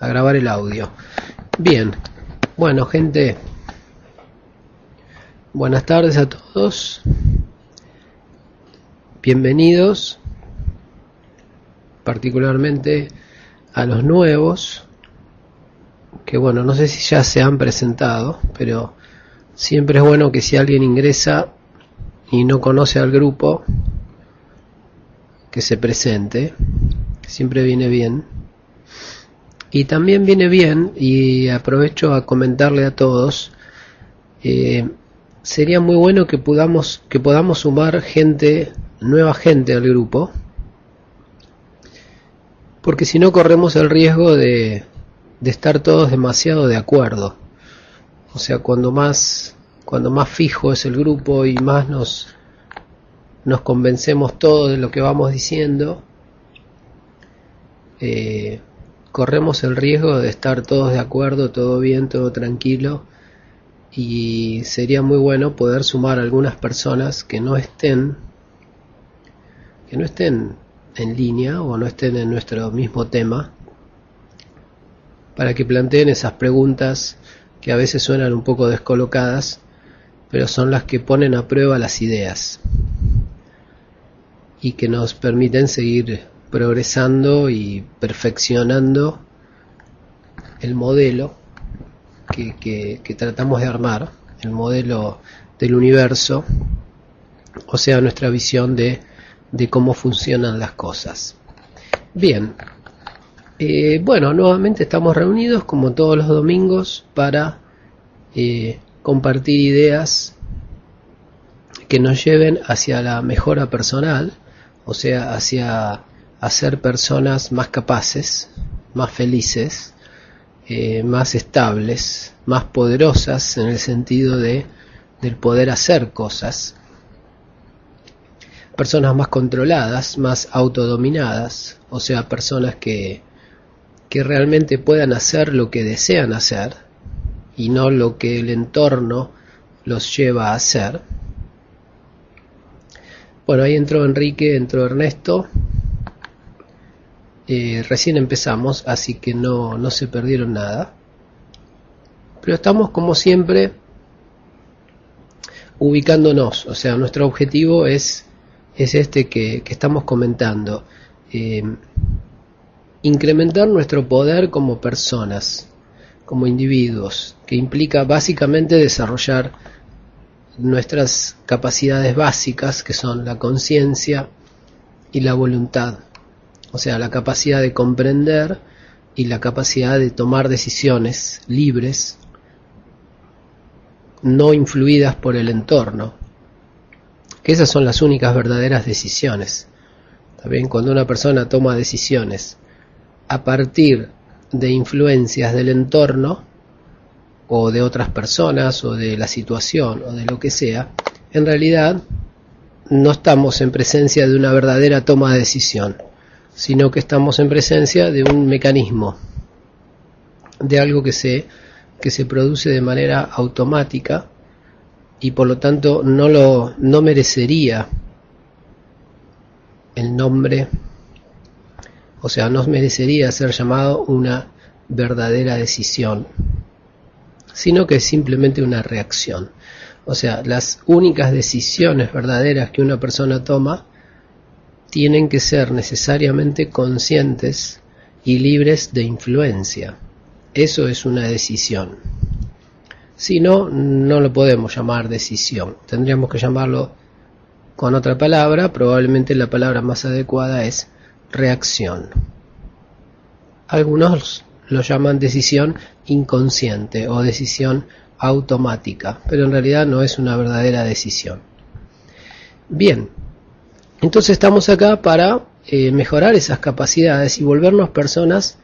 A grabar el audio. Bien, bueno gente, buenas tardes a todos, bienvenidos, particularmente a los nuevos, que bueno, no sé si ya se han presentado, pero siempre es bueno que si alguien ingresa y no conoce al grupo, que se presente, siempre viene bien. Y también viene bien, y aprovecho a comentarle a todos, eh, sería muy bueno que podamos, que podamos sumar gente, nueva gente al grupo, porque si no corremos el riesgo de, de estar todos demasiado de acuerdo. O sea, cuando más, cuando más fijo es el grupo y más nos, nos convencemos todos de lo que vamos diciendo, eh, corremos el riesgo de estar todos de acuerdo, todo bien, todo tranquilo y sería muy bueno poder sumar algunas personas que no estén que no estén en línea o no estén en nuestro mismo tema para que planteen esas preguntas que a veces suenan un poco descolocadas pero son las que ponen a prueba las ideas y que nos permiten seguir progresando y perfeccionando el modelo que, tratamos de armar, el modelo del universo, o sea, nuestra visión de, de cómo funcionan las cosas. Bien, eh, bueno, nuevamente estamos reunidos como todos los domingos para eh, compartir ideas que nos lleven hacia la mejora personal, o sea, hacia a ser personas más capaces, más felices, eh, más estables, más poderosas en el sentido de del poder hacer cosas, personas más controladas, más autodominadas, o sea, personas que, que realmente puedan hacer lo que desean hacer y no lo que el entorno los lleva a hacer. Bueno, ahí entró Enrique, entró Ernesto, eh, recién empezamos, así que no, no se perdieron nada. Pero estamos como siempre ubicándonos, o sea, nuestro objetivo es, es este que, que estamos comentando, eh, incrementar nuestro poder como personas, como individuos, que implica básicamente desarrollar nuestras capacidades básicas, que son la conciencia y la voluntad o sea, la capacidad de comprender y la capacidad de tomar decisiones libres, no influidas por el entorno, que esas son las únicas verdaderas decisiones. También cuando una persona toma decisiones a partir de influencias del entorno, o de otras personas, o de la situación, o de lo que sea, en realidad no estamos en presencia de una verdadera toma de decisión sino que estamos en presencia de un mecanismo, de algo que se, que se produce de manera automática y por lo tanto no, lo, no merecería el nombre, o sea, no merecería ser llamado una verdadera decisión, sino que es simplemente una reacción. O sea, las únicas decisiones verdaderas que una persona toma tienen que ser necesariamente conscientes y libres de influencia. Eso es una decisión. Si no, no lo podemos llamar decisión. Tendríamos que llamarlo con otra palabra. Probablemente la palabra más adecuada es reacción. Algunos lo llaman decisión inconsciente o decisión automática, pero en realidad no es una verdadera decisión. Bien, entonces estamos acá para eh, mejorar esas capacidades y volvernos personas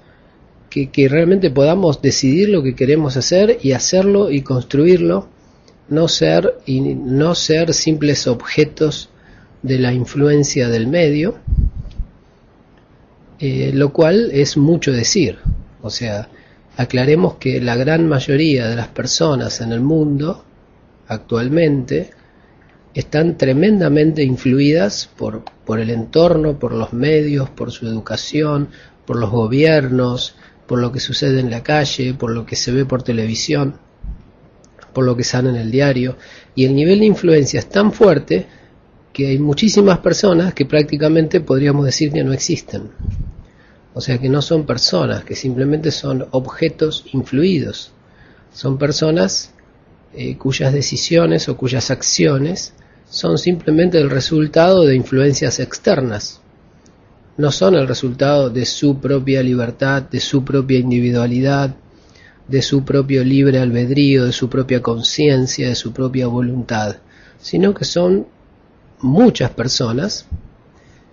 que, realmente podamos decidir lo que queremos hacer y hacerlo y construirlo, no ser, y no ser simples objetos de la influencia del medio, eh, lo cual es mucho decir. O sea, aclaremos que la gran mayoría de las personas en el mundo actualmente están tremendamente influidas por, por el entorno, por los medios, por su educación, por los gobiernos, por lo que sucede en la calle, por lo que se ve por televisión, por lo que sale en el diario. Y el nivel de influencia es tan fuerte que hay muchísimas personas que prácticamente podríamos decir que no existen. O sea que no son personas, que simplemente son objetos influidos. Son personas eh, cuyas decisiones o cuyas acciones son simplemente el resultado de influencias externas. No son el resultado de su propia libertad, de su propia individualidad, de su propio libre albedrío, de su propia conciencia, de su propia voluntad, sino que son muchas personas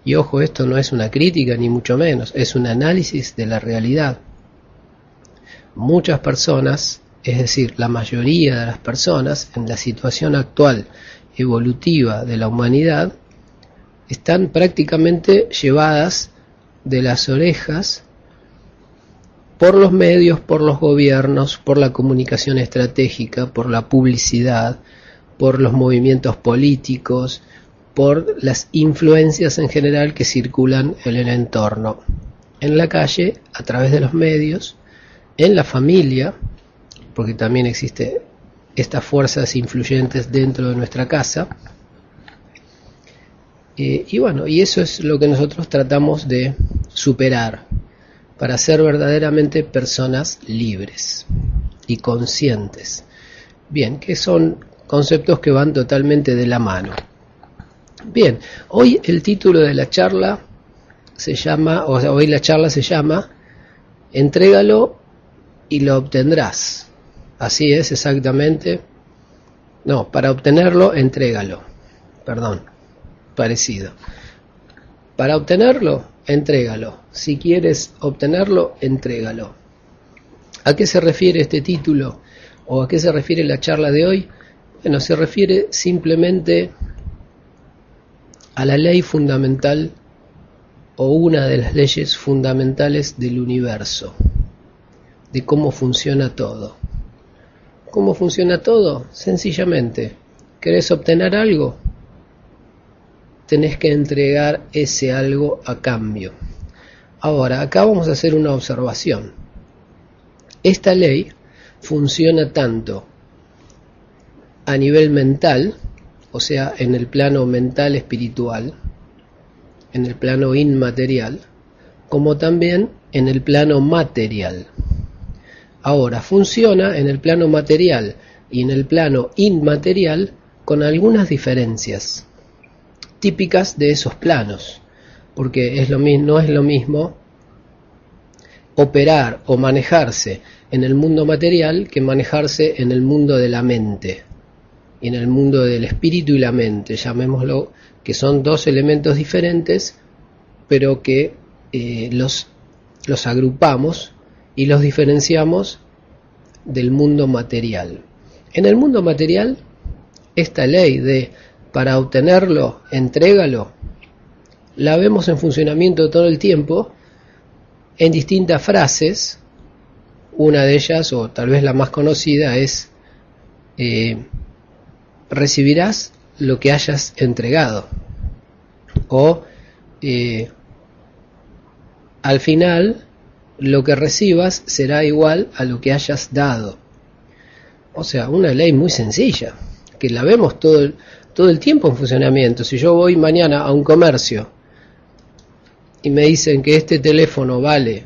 y ojo, esto no es una crítica ni mucho menos, es un análisis de la realidad. Muchas personas, es decir, la mayoría de las personas en la situación actual evolutiva de la humanidad, están prácticamente llevadas de las orejas por los medios, por los gobiernos, por la comunicación estratégica, por la publicidad, por los movimientos políticos, por las influencias en general que circulan en el entorno, en la calle, a través de los medios, en la familia, porque también existe estas fuerzas influyentes dentro de nuestra casa. Eh, y bueno, y eso es lo que nosotros tratamos de superar para ser verdaderamente personas libres y conscientes. Bien, que son conceptos que van totalmente de la mano. Bien, hoy el título de la charla se llama, o sea, hoy la charla se llama Entrégalo y lo obtendrás. Así es exactamente. No, para obtenerlo, entrégalo. Perdón, parecido. Para obtenerlo, entrégalo. Si quieres obtenerlo, entrégalo. ¿A qué se refiere este título? ¿O a qué se refiere la charla de hoy? Bueno, se refiere simplemente a la ley fundamental o una de las leyes fundamentales del universo, de cómo funciona todo. ¿Cómo funciona todo? Sencillamente, ¿querés obtener algo? Tenés que entregar ese algo a cambio. Ahora, acá vamos a hacer una observación. Esta ley funciona tanto a nivel mental, o sea, en el plano mental espiritual, en el plano inmaterial, como también en el plano material. Ahora, funciona en el plano material y en el plano inmaterial con algunas diferencias típicas de esos planos, porque es lo no es lo mismo operar o manejarse en el mundo material que manejarse en el mundo de la mente en el mundo del espíritu y la mente, llamémoslo, que son dos elementos diferentes, pero que eh, los agrupamos y los diferenciamos del mundo material. En el mundo material, esta ley de para obtenerlo, entrégalo, la vemos en funcionamiento todo el tiempo en distintas frases. Una de ellas, o tal vez la más conocida, es eh, recibirás lo que hayas entregado. O eh, al final lo que recibas será igual a lo que hayas dado. O sea, una ley muy sencilla, que la vemos todo el, todo el tiempo en funcionamiento. Si yo voy mañana a un comercio y me dicen que este teléfono vale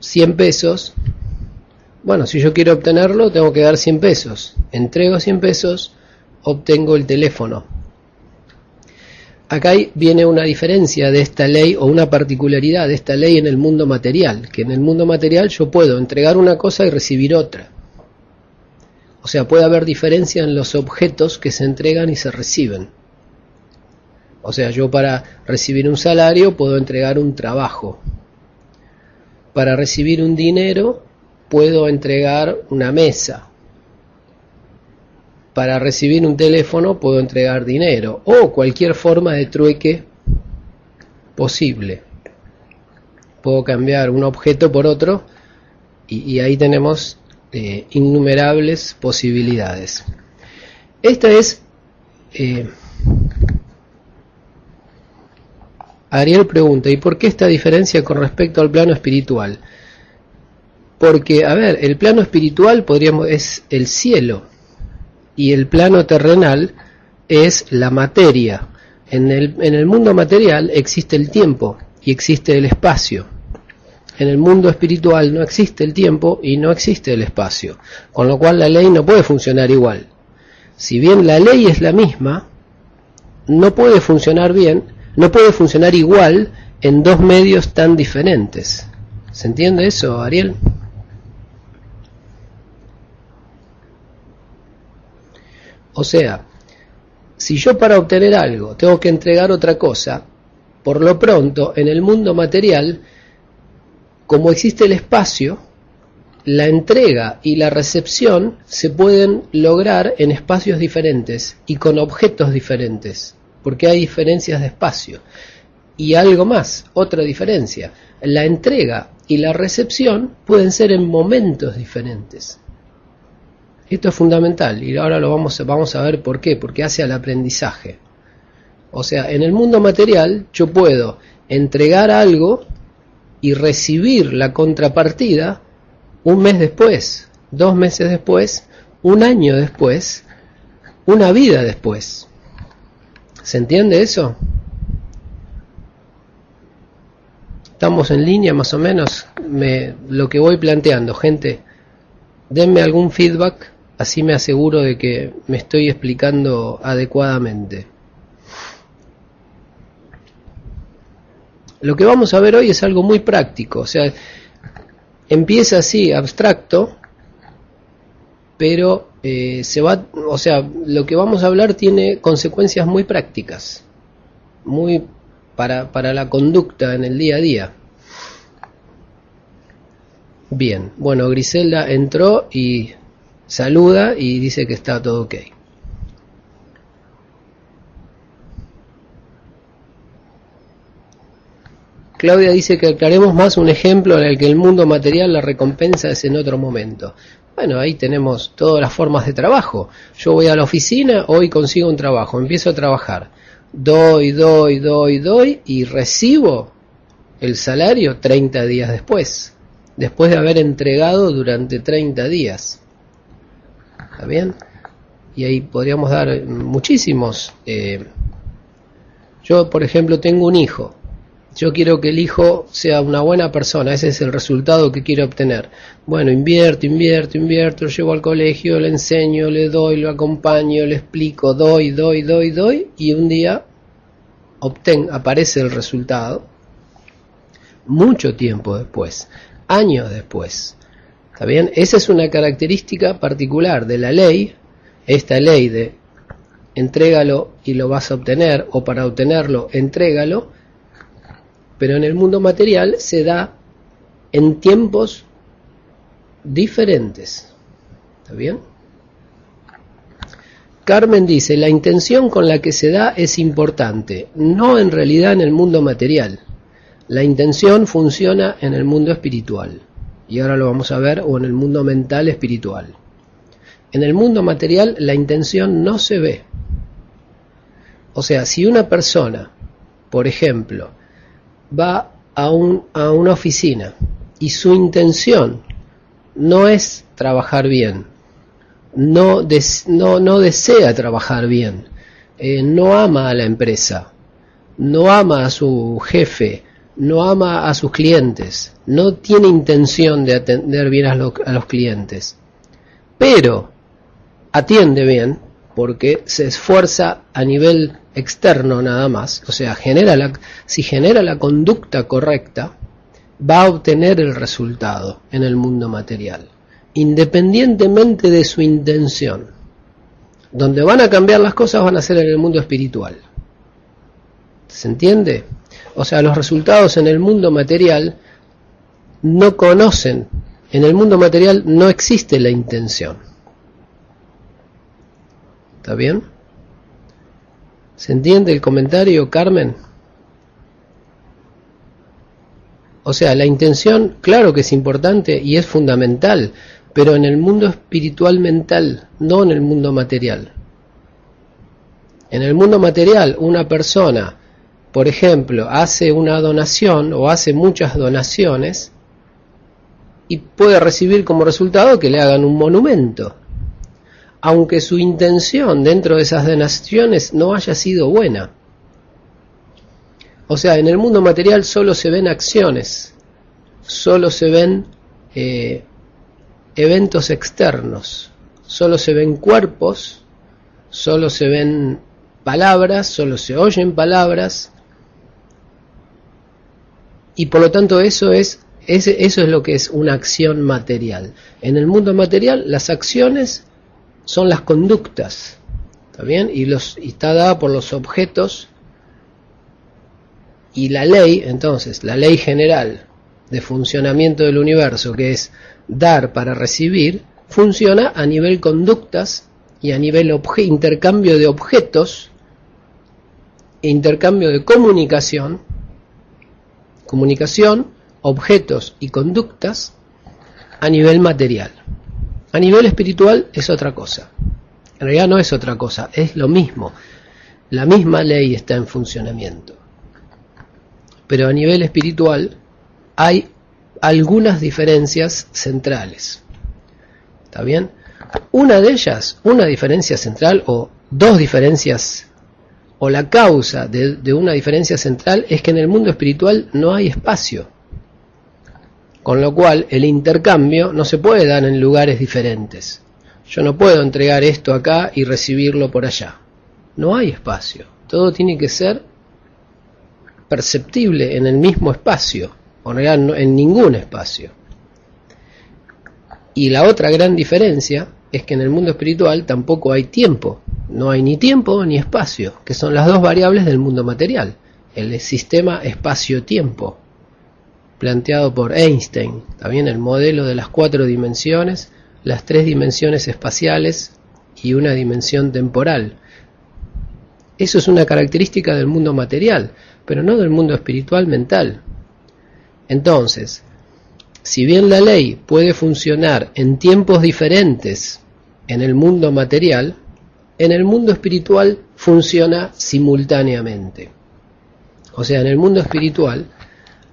100 pesos, bueno, si yo quiero obtenerlo, tengo que dar 100 pesos. Entrego 100 pesos, obtengo el teléfono. Acá viene una diferencia de esta ley o una particularidad de esta ley en el mundo material, que en el mundo material yo puedo entregar una cosa y recibir otra. O sea, puede haber diferencia en los objetos que se entregan y se reciben. O sea, yo para recibir un salario puedo entregar un trabajo. Para recibir un dinero puedo entregar una mesa. Para recibir un teléfono puedo entregar dinero o cualquier forma de trueque posible. Puedo cambiar un objeto por otro y, ahí tenemos eh, innumerables posibilidades. Esta es... Eh, Ariel pregunta, ¿y por qué esta diferencia con respecto al plano espiritual? Porque, a ver, el plano espiritual podríamos, es el cielo y el plano terrenal es la materia. En el, en el mundo material existe el tiempo y existe el espacio. En el mundo espiritual no existe el tiempo y no existe el espacio, con lo cual la ley no puede funcionar igual. Si bien la ley es la misma, no puede funcionar bien, no puede funcionar igual en dos medios tan diferentes. ¿Se entiende eso, Ariel? O sea, si yo para obtener algo tengo que entregar otra cosa, por lo pronto en el mundo material, como existe el espacio, la entrega y la recepción se pueden lograr en espacios diferentes y con objetos diferentes, porque hay diferencias de espacio. Y algo más, otra diferencia, la entrega y la recepción pueden ser en momentos diferentes. Esto es fundamental y ahora lo vamos, vamos a ver por qué, porque hace al aprendizaje. O sea, en el mundo material yo puedo entregar algo y recibir la contrapartida un mes después, dos meses después, un año después, una vida después. ¿Se entiende eso? Estamos en línea más o menos me, lo que voy planteando, gente. Denme algún feedback Así me aseguro de que me estoy explicando adecuadamente. Lo que vamos a ver hoy es algo muy práctico, o sea, empieza así, abstracto, pero eh, se va, o sea, lo que vamos a hablar tiene consecuencias muy prácticas, muy para, para la conducta en el día a día. Bien, bueno, Griselda entró y saluda y dice que está todo ok. Claudia dice que aclaremos más un ejemplo en el que el mundo material la recompensa es en otro momento. Bueno, ahí tenemos todas las formas de trabajo. Yo voy a la oficina, hoy consigo un trabajo, empiezo a trabajar. Doy, doy, doy, doy y recibo el salario 30 días después, después de haber entregado durante 30 días. ¿Está bien? Y ahí podríamos dar muchísimos. Eh, yo, por ejemplo, tengo un hijo. Yo quiero que el hijo sea una buena persona, ese es el resultado que quiero obtener. Bueno, invierto, invierto, invierto, lo llevo al colegio, le enseño, le doy, lo acompaño, le explico, doy, doy, doy, doy, y un día obten, aparece el resultado, mucho tiempo después, años después. ¿Está bien? Esa es una característica particular de la ley, esta ley de entrégalo y lo vas a obtener, o para obtenerlo, entrégalo, pero en el mundo material se da en tiempos diferentes. ¿Está bien? Carmen dice, la intención con la que se da es importante, no en realidad en el mundo material. La intención funciona en el mundo espiritual y ahora lo vamos a ver, o en el mundo mental espiritual. En el mundo material la intención no se ve. O sea, si una persona, por ejemplo, va a, a una oficina y su intención no es trabajar bien, no desea trabajar bien, eh, no ama a la empresa, no ama a su jefe, no ama a sus clientes, no tiene intención de atender bien a, los clientes, pero atiende bien porque se esfuerza a nivel externo nada más, o sea, genera la, si genera la conducta correcta, va a obtener el resultado en el mundo material, independientemente de su intención. Donde van a cambiar las cosas van a ser en el mundo espiritual. ¿Se entiende? O sea, los resultados en el mundo material no conocen, en el mundo material no existe la intención. ¿Está bien? ¿Se entiende el comentario, Carmen? O sea, la intención, claro que es importante y es fundamental, pero en el mundo espiritual mental, no en el mundo material. En el mundo material, una persona, por ejemplo, hace una donación o hace muchas donaciones y puede recibir como resultado que le hagan un monumento, aunque su intención dentro de esas donaciones no haya sido buena. O sea, en el mundo material solo se ven acciones, solo se ven eh, eventos externos, solo se ven cuerpos, solo se ven palabras, solo se oyen palabras, y por lo tanto eso es, eso es lo que es una acción material. En el mundo material las acciones son las conductas, ¿está bien? Y, los, y está dada por los objetos y la ley, entonces, la ley general de funcionamiento del universo, que es dar para recibir, funciona a nivel conductas y a nivel intercambio de objetos, e intercambio de comunicación, comunicación, objetos y conductas a nivel material. A nivel espiritual es otra cosa. En realidad no es otra cosa, es lo mismo. La misma ley está en funcionamiento. Pero a nivel espiritual hay algunas diferencias centrales. ¿Está bien? Una de ellas, una diferencia central o dos diferencias, o la causa de, una diferencia central es que en el mundo espiritual no hay espacio. Con lo cual el intercambio no se puede dar en lugares diferentes. Yo no puedo entregar esto acá y recibirlo por allá. No hay espacio. Todo tiene que ser perceptible en el mismo espacio o en ningún espacio. Y la otra gran diferencia es que en el mundo espiritual tampoco hay tiempo, no hay ni tiempo ni espacio, que son las dos variables del mundo material, el sistema espacio-tiempo, planteado por Einstein, también el modelo de las cuatro dimensiones, las tres dimensiones espaciales y una dimensión temporal. Eso es una característica del mundo material, pero no del mundo espiritual mental. Entonces, si bien la ley puede funcionar en tiempos diferentes en el mundo material, en el mundo espiritual funciona simultáneamente. O sea, en el mundo espiritual,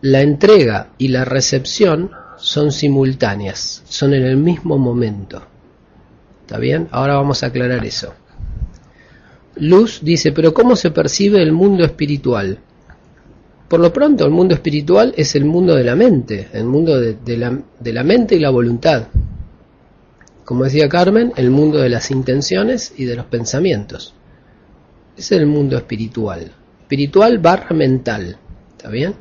la entrega y la recepción son simultáneas, son en el mismo momento. ¿Está bien? Ahora vamos a aclarar eso. Luz dice, pero ¿cómo se percibe el mundo espiritual? Por lo pronto, el mundo espiritual es el mundo de la mente, el mundo de, la, de la mente y la voluntad. Como decía Carmen, el mundo de las intenciones y de los pensamientos. Es el mundo espiritual. Espiritual barra mental. ¿Está bien?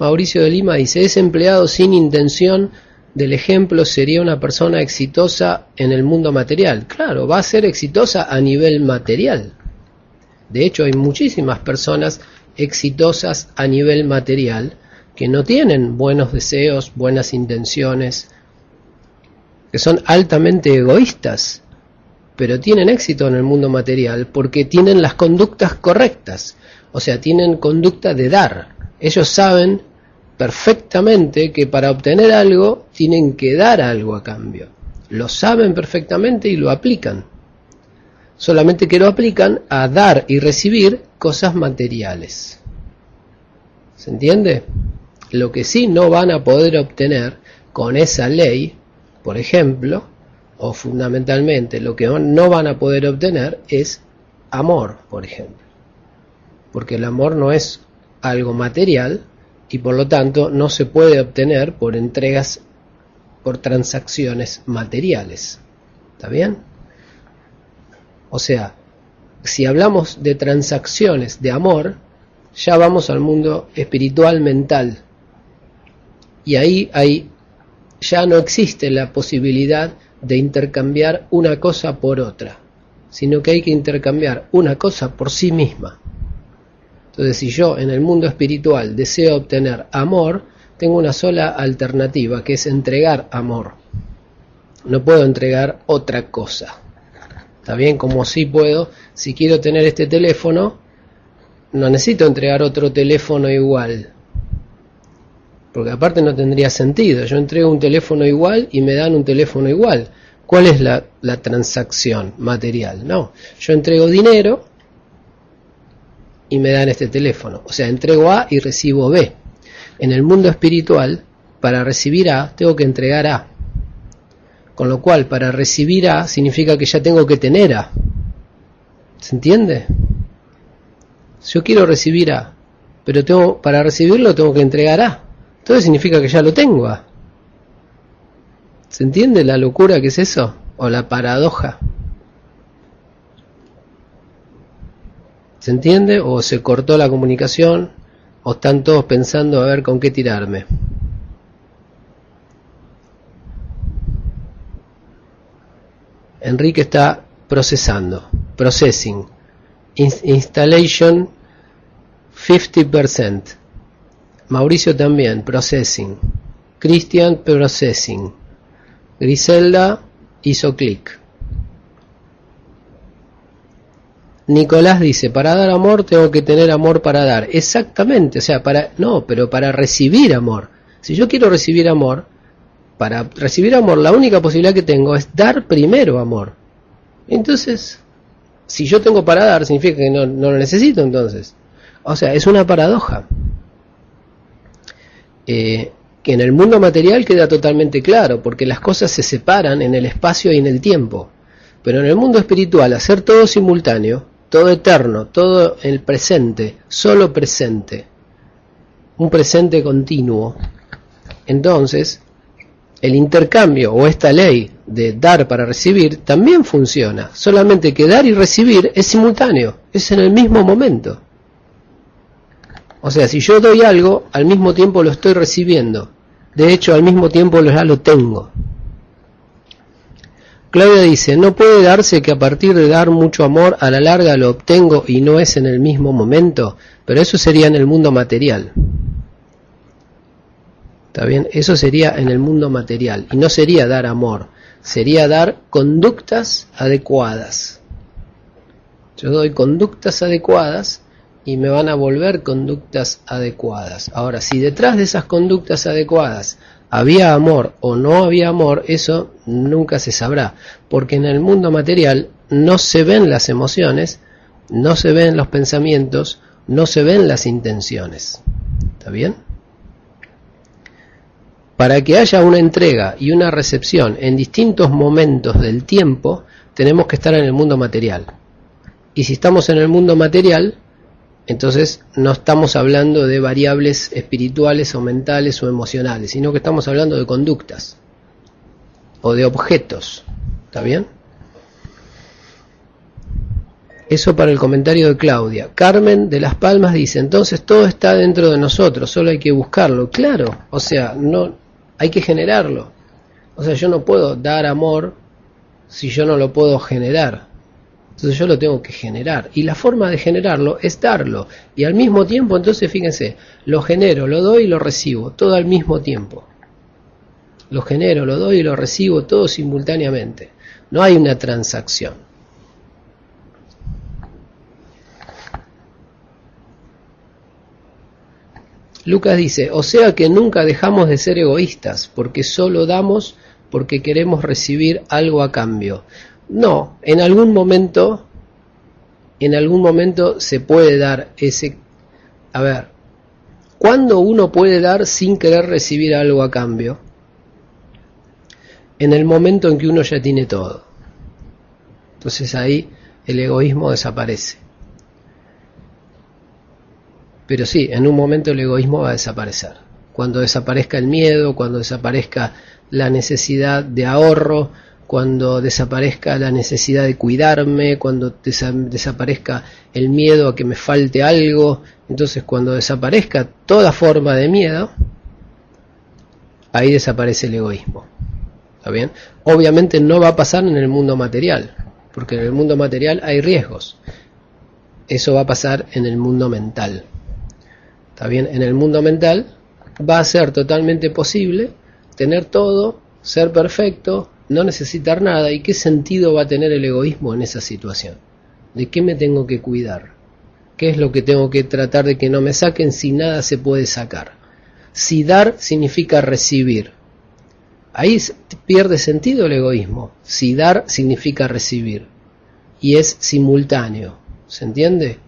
Mauricio de Lima dice, ese empleado sin intención del ejemplo sería una persona exitosa en el mundo material. Claro, va a ser exitosa a nivel material. De hecho, hay muchísimas personas exitosas a nivel material que no tienen buenos deseos, buenas intenciones, que son altamente egoístas, pero tienen éxito en el mundo material porque tienen las conductas correctas, o sea, tienen conducta de dar. Ellos saben perfectamente que para obtener algo tienen que dar algo a cambio. Lo saben perfectamente y lo aplican solamente que lo aplican a dar y recibir cosas materiales. ¿Se entiende? Lo que sí no van a poder obtener con esa ley, por ejemplo, o fundamentalmente lo que no van a poder obtener es amor, por ejemplo. Porque el amor no es algo material y por lo tanto no se puede obtener por entregas, por transacciones materiales. ¿Está bien? O sea, si hablamos de transacciones de amor, ya vamos al mundo espiritual mental. Y ahí, ahí ya no existe la posibilidad de intercambiar una cosa por otra. sino que hay que intercambiar una cosa por sí misma. Entonces, si yo en el mundo espiritual deseo obtener amor, tengo una sola alternativa, que es entregar amor. No puedo entregar otra cosa. ¿Está bien? Como si puedo, si quiero tener este teléfono, no necesito entregar otro teléfono igual. Porque aparte no tendría sentido. Yo entrego un teléfono igual y me dan un teléfono igual. ¿Cuál es la, transacción material? No, yo entrego dinero y me dan este teléfono. O sea, entrego A y recibo B. En el mundo espiritual, para recibir A, tengo que entregar A. Con lo cual, para recibir A significa que ya tengo que tener A. ¿Se entiende? Yo quiero recibir A, pero tengo, para recibirlo tengo que entregar A. Entonces significa que ya lo tengo. ¿Se entiende la locura que es eso? O la paradoja. ¿Se entiende? O se cortó la comunicación, o están todos pensando a ver con qué tirarme. Enrique está procesando, processing, installation 50%. Mauricio también, processing. Christian, processing. Griselda hizo clic. Nicolás dice, para dar amor tengo que tener amor para dar. Exactamente, o sea, para no, pero para recibir amor. Si yo quiero recibir amor, para recibir amor la única posibilidad que tengo es dar primero amor. Entonces, si yo tengo para dar, significa que no, no lo necesito entonces. O sea, es una paradoja. Eh, que en el mundo material queda totalmente claro, porque las cosas se separan en el espacio y en el tiempo. Pero en el mundo espiritual, hacer todo simultáneo, todo eterno, todo el presente, solo presente, un presente continuo, entonces el intercambio o esta ley de dar para recibir también funciona, solamente que dar y recibir es simultáneo, es en el mismo momento. O sea, si yo doy algo, al mismo tiempo lo estoy recibiendo. De hecho, al mismo tiempo ya lo tengo. Claudia dice, no puede darse que a partir de dar mucho amor a la larga lo obtengo y no es en el mismo momento, pero eso sería en el mundo material. ¿Está bien? Eso sería en el mundo material y no sería dar amor, sería dar conductas adecuadas. Yo doy conductas adecuadas y me van a volver conductas adecuadas. Ahora, si detrás de esas conductas adecuadas había amor o no había amor, eso nunca se sabrá, porque en el mundo material no se ven las emociones, no se ven los pensamientos, no se ven las intenciones. ¿Está bien? Para que haya una entrega y una recepción en distintos momentos del tiempo, tenemos que estar en el mundo material. Y si estamos en el mundo material, entonces no estamos hablando de variables espirituales o mentales o emocionales, sino que estamos hablando de conductas o de objetos. ¿Está bien? Eso para el comentario de Claudia. Carmen de Las Palmas dice, entonces todo está dentro de nosotros, solo hay que buscarlo. Claro, o sea, no hay que generarlo. O sea, yo no puedo dar amor si yo no lo puedo generar. Entonces yo lo tengo que generar. Y la forma de generarlo es darlo. Y al mismo tiempo, entonces fíjense, lo genero, lo doy y lo recibo, todo al mismo tiempo. Lo genero, lo doy y lo recibo todo simultáneamente. No hay una transacción. Lucas dice, o sea que nunca dejamos de ser egoístas, porque solo damos porque queremos recibir algo a cambio. No, en algún momento, en algún momento se puede dar ese... A ver, ¿cuándo uno puede dar sin querer recibir algo a cambio? En el momento en que uno ya tiene todo. Entonces ahí el egoísmo desaparece. Pero sí, en un momento el egoísmo va a desaparecer. Cuando desaparezca el miedo, cuando desaparezca la necesidad de ahorro, cuando desaparezca la necesidad de cuidarme, cuando desaparezca el miedo a que me falte algo, entonces cuando desaparezca toda forma de miedo, ahí desaparece el egoísmo. ¿Está bien? Obviamente no va a pasar en el mundo material, porque en el mundo material hay riesgos. Eso va a pasar en el mundo mental. ¿Está bien? En el mundo mental va a ser totalmente posible tener todo, ser perfecto, no necesitar nada. ¿Y qué sentido va a tener el egoísmo en esa situación? ¿De qué me tengo que cuidar? ¿Qué es lo que tengo que tratar de que no me saquen si nada se puede sacar? Si dar significa recibir. Ahí pierde sentido el egoísmo. Si dar significa recibir. Y es simultáneo. ¿Se entiende?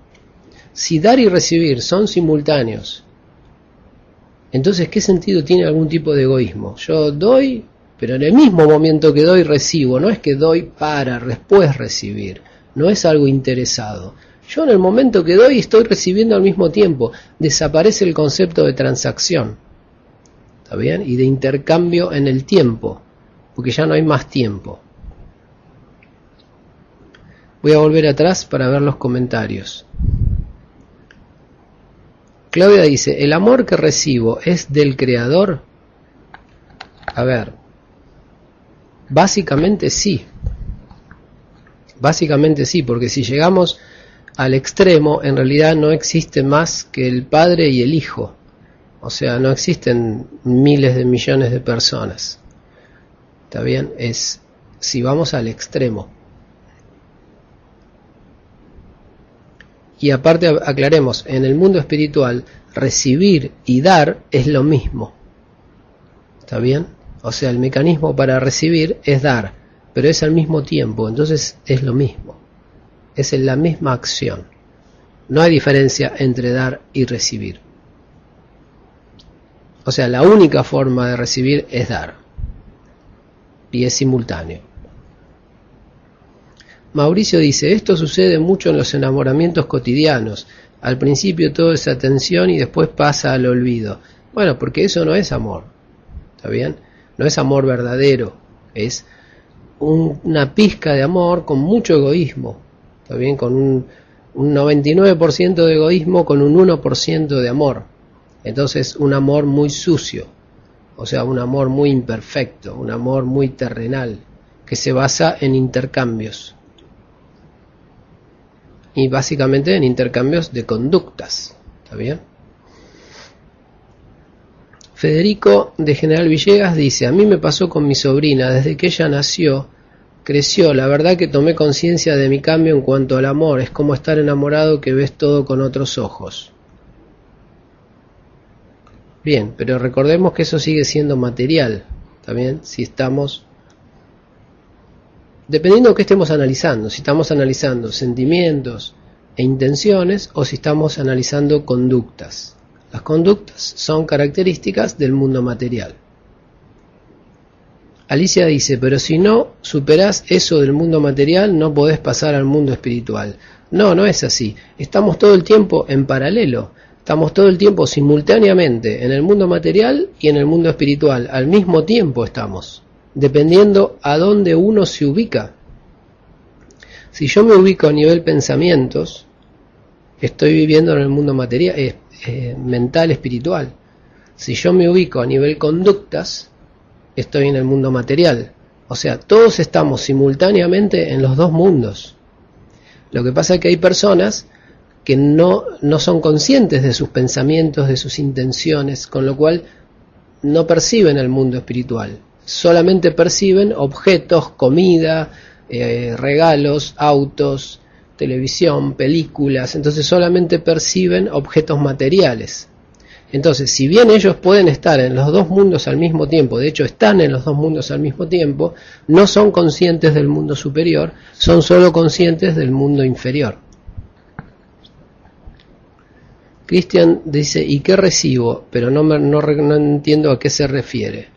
Si dar y recibir son simultáneos, entonces ¿qué sentido tiene algún tipo de egoísmo? Yo doy, pero en el mismo momento que doy recibo. No es que doy para después recibir. No es algo interesado. Yo en el momento que doy estoy recibiendo al mismo tiempo. Desaparece el concepto de transacción. ¿Está bien? Y de intercambio en el tiempo. Porque ya no hay más tiempo. Voy a volver atrás para ver los comentarios. Claudia dice, ¿el amor que recibo es del creador? A ver, básicamente sí. Básicamente sí, porque si llegamos al extremo, en realidad no existe más que el Padre y el Hijo. O sea, no existen miles de millones de personas. ¿Está bien? Es si vamos al extremo. Y aparte aclaremos, en el mundo espiritual, recibir y dar es lo mismo. ¿Está bien? O sea, el mecanismo para recibir es dar, pero es al mismo tiempo, entonces es lo mismo es en la misma acción. No hay diferencia entre dar y recibir. O sea, la única forma de recibir es dar. Y es simultáneo. Mauricio dice, esto sucede mucho en los enamoramientos cotidianos. Al principio todo es atención y después pasa al olvido. Bueno, porque eso no es amor. ¿Está bien? No es amor verdadero. Es una pizca de amor con mucho egoísmo bien? Con un, un 99% de egoísmo con un 1% de amor. Entonces un amor muy sucio, o sea, un amor muy imperfecto, un amor muy terrenal, que se basa en intercambios. Y básicamente en intercambios de conductas. ¿Está bien? Federico de General Villegas dice, a mí me pasó con mi sobrina, desde que ella nació, creció, la verdad que tomé conciencia de mi cambio en cuanto al amor, es como estar enamorado que ves todo con otros ojos. Bien, pero recordemos que eso sigue siendo material, también si estamos dependiendo de qué estemos analizando, si estamos analizando sentimientos e intenciones o si estamos analizando conductas. Las conductas son características del mundo material. Alicia dice, pero si no superás eso del mundo material, no podés pasar al mundo espiritual. No, no es así. Estamos todo el tiempo en paralelo. Estamos todo el tiempo simultáneamente en el mundo material y en el mundo espiritual. Al mismo tiempo estamos, dependiendo a dónde uno se ubica. Si yo me ubico a nivel pensamientos, estoy viviendo en el mundo material, eh, eh, mental, espiritual. Si yo me ubico a nivel conductas, estoy en el mundo material. O sea, todos estamos simultáneamente en los dos mundos. Lo que pasa es que hay personas que no, no son conscientes de sus pensamientos, de sus intenciones, con lo cual no perciben el mundo espiritual. Solamente perciben objetos, comida, eh, regalos, autos, televisión, películas. Entonces solamente perciben objetos materiales. Entonces, si bien ellos pueden estar en los dos mundos al mismo tiempo, de hecho están en los dos mundos al mismo tiempo, no son conscientes del mundo superior, son solo conscientes del mundo inferior. Cristian dice, ¿y qué recibo? Pero no, me, no, no entiendo a qué se refiere.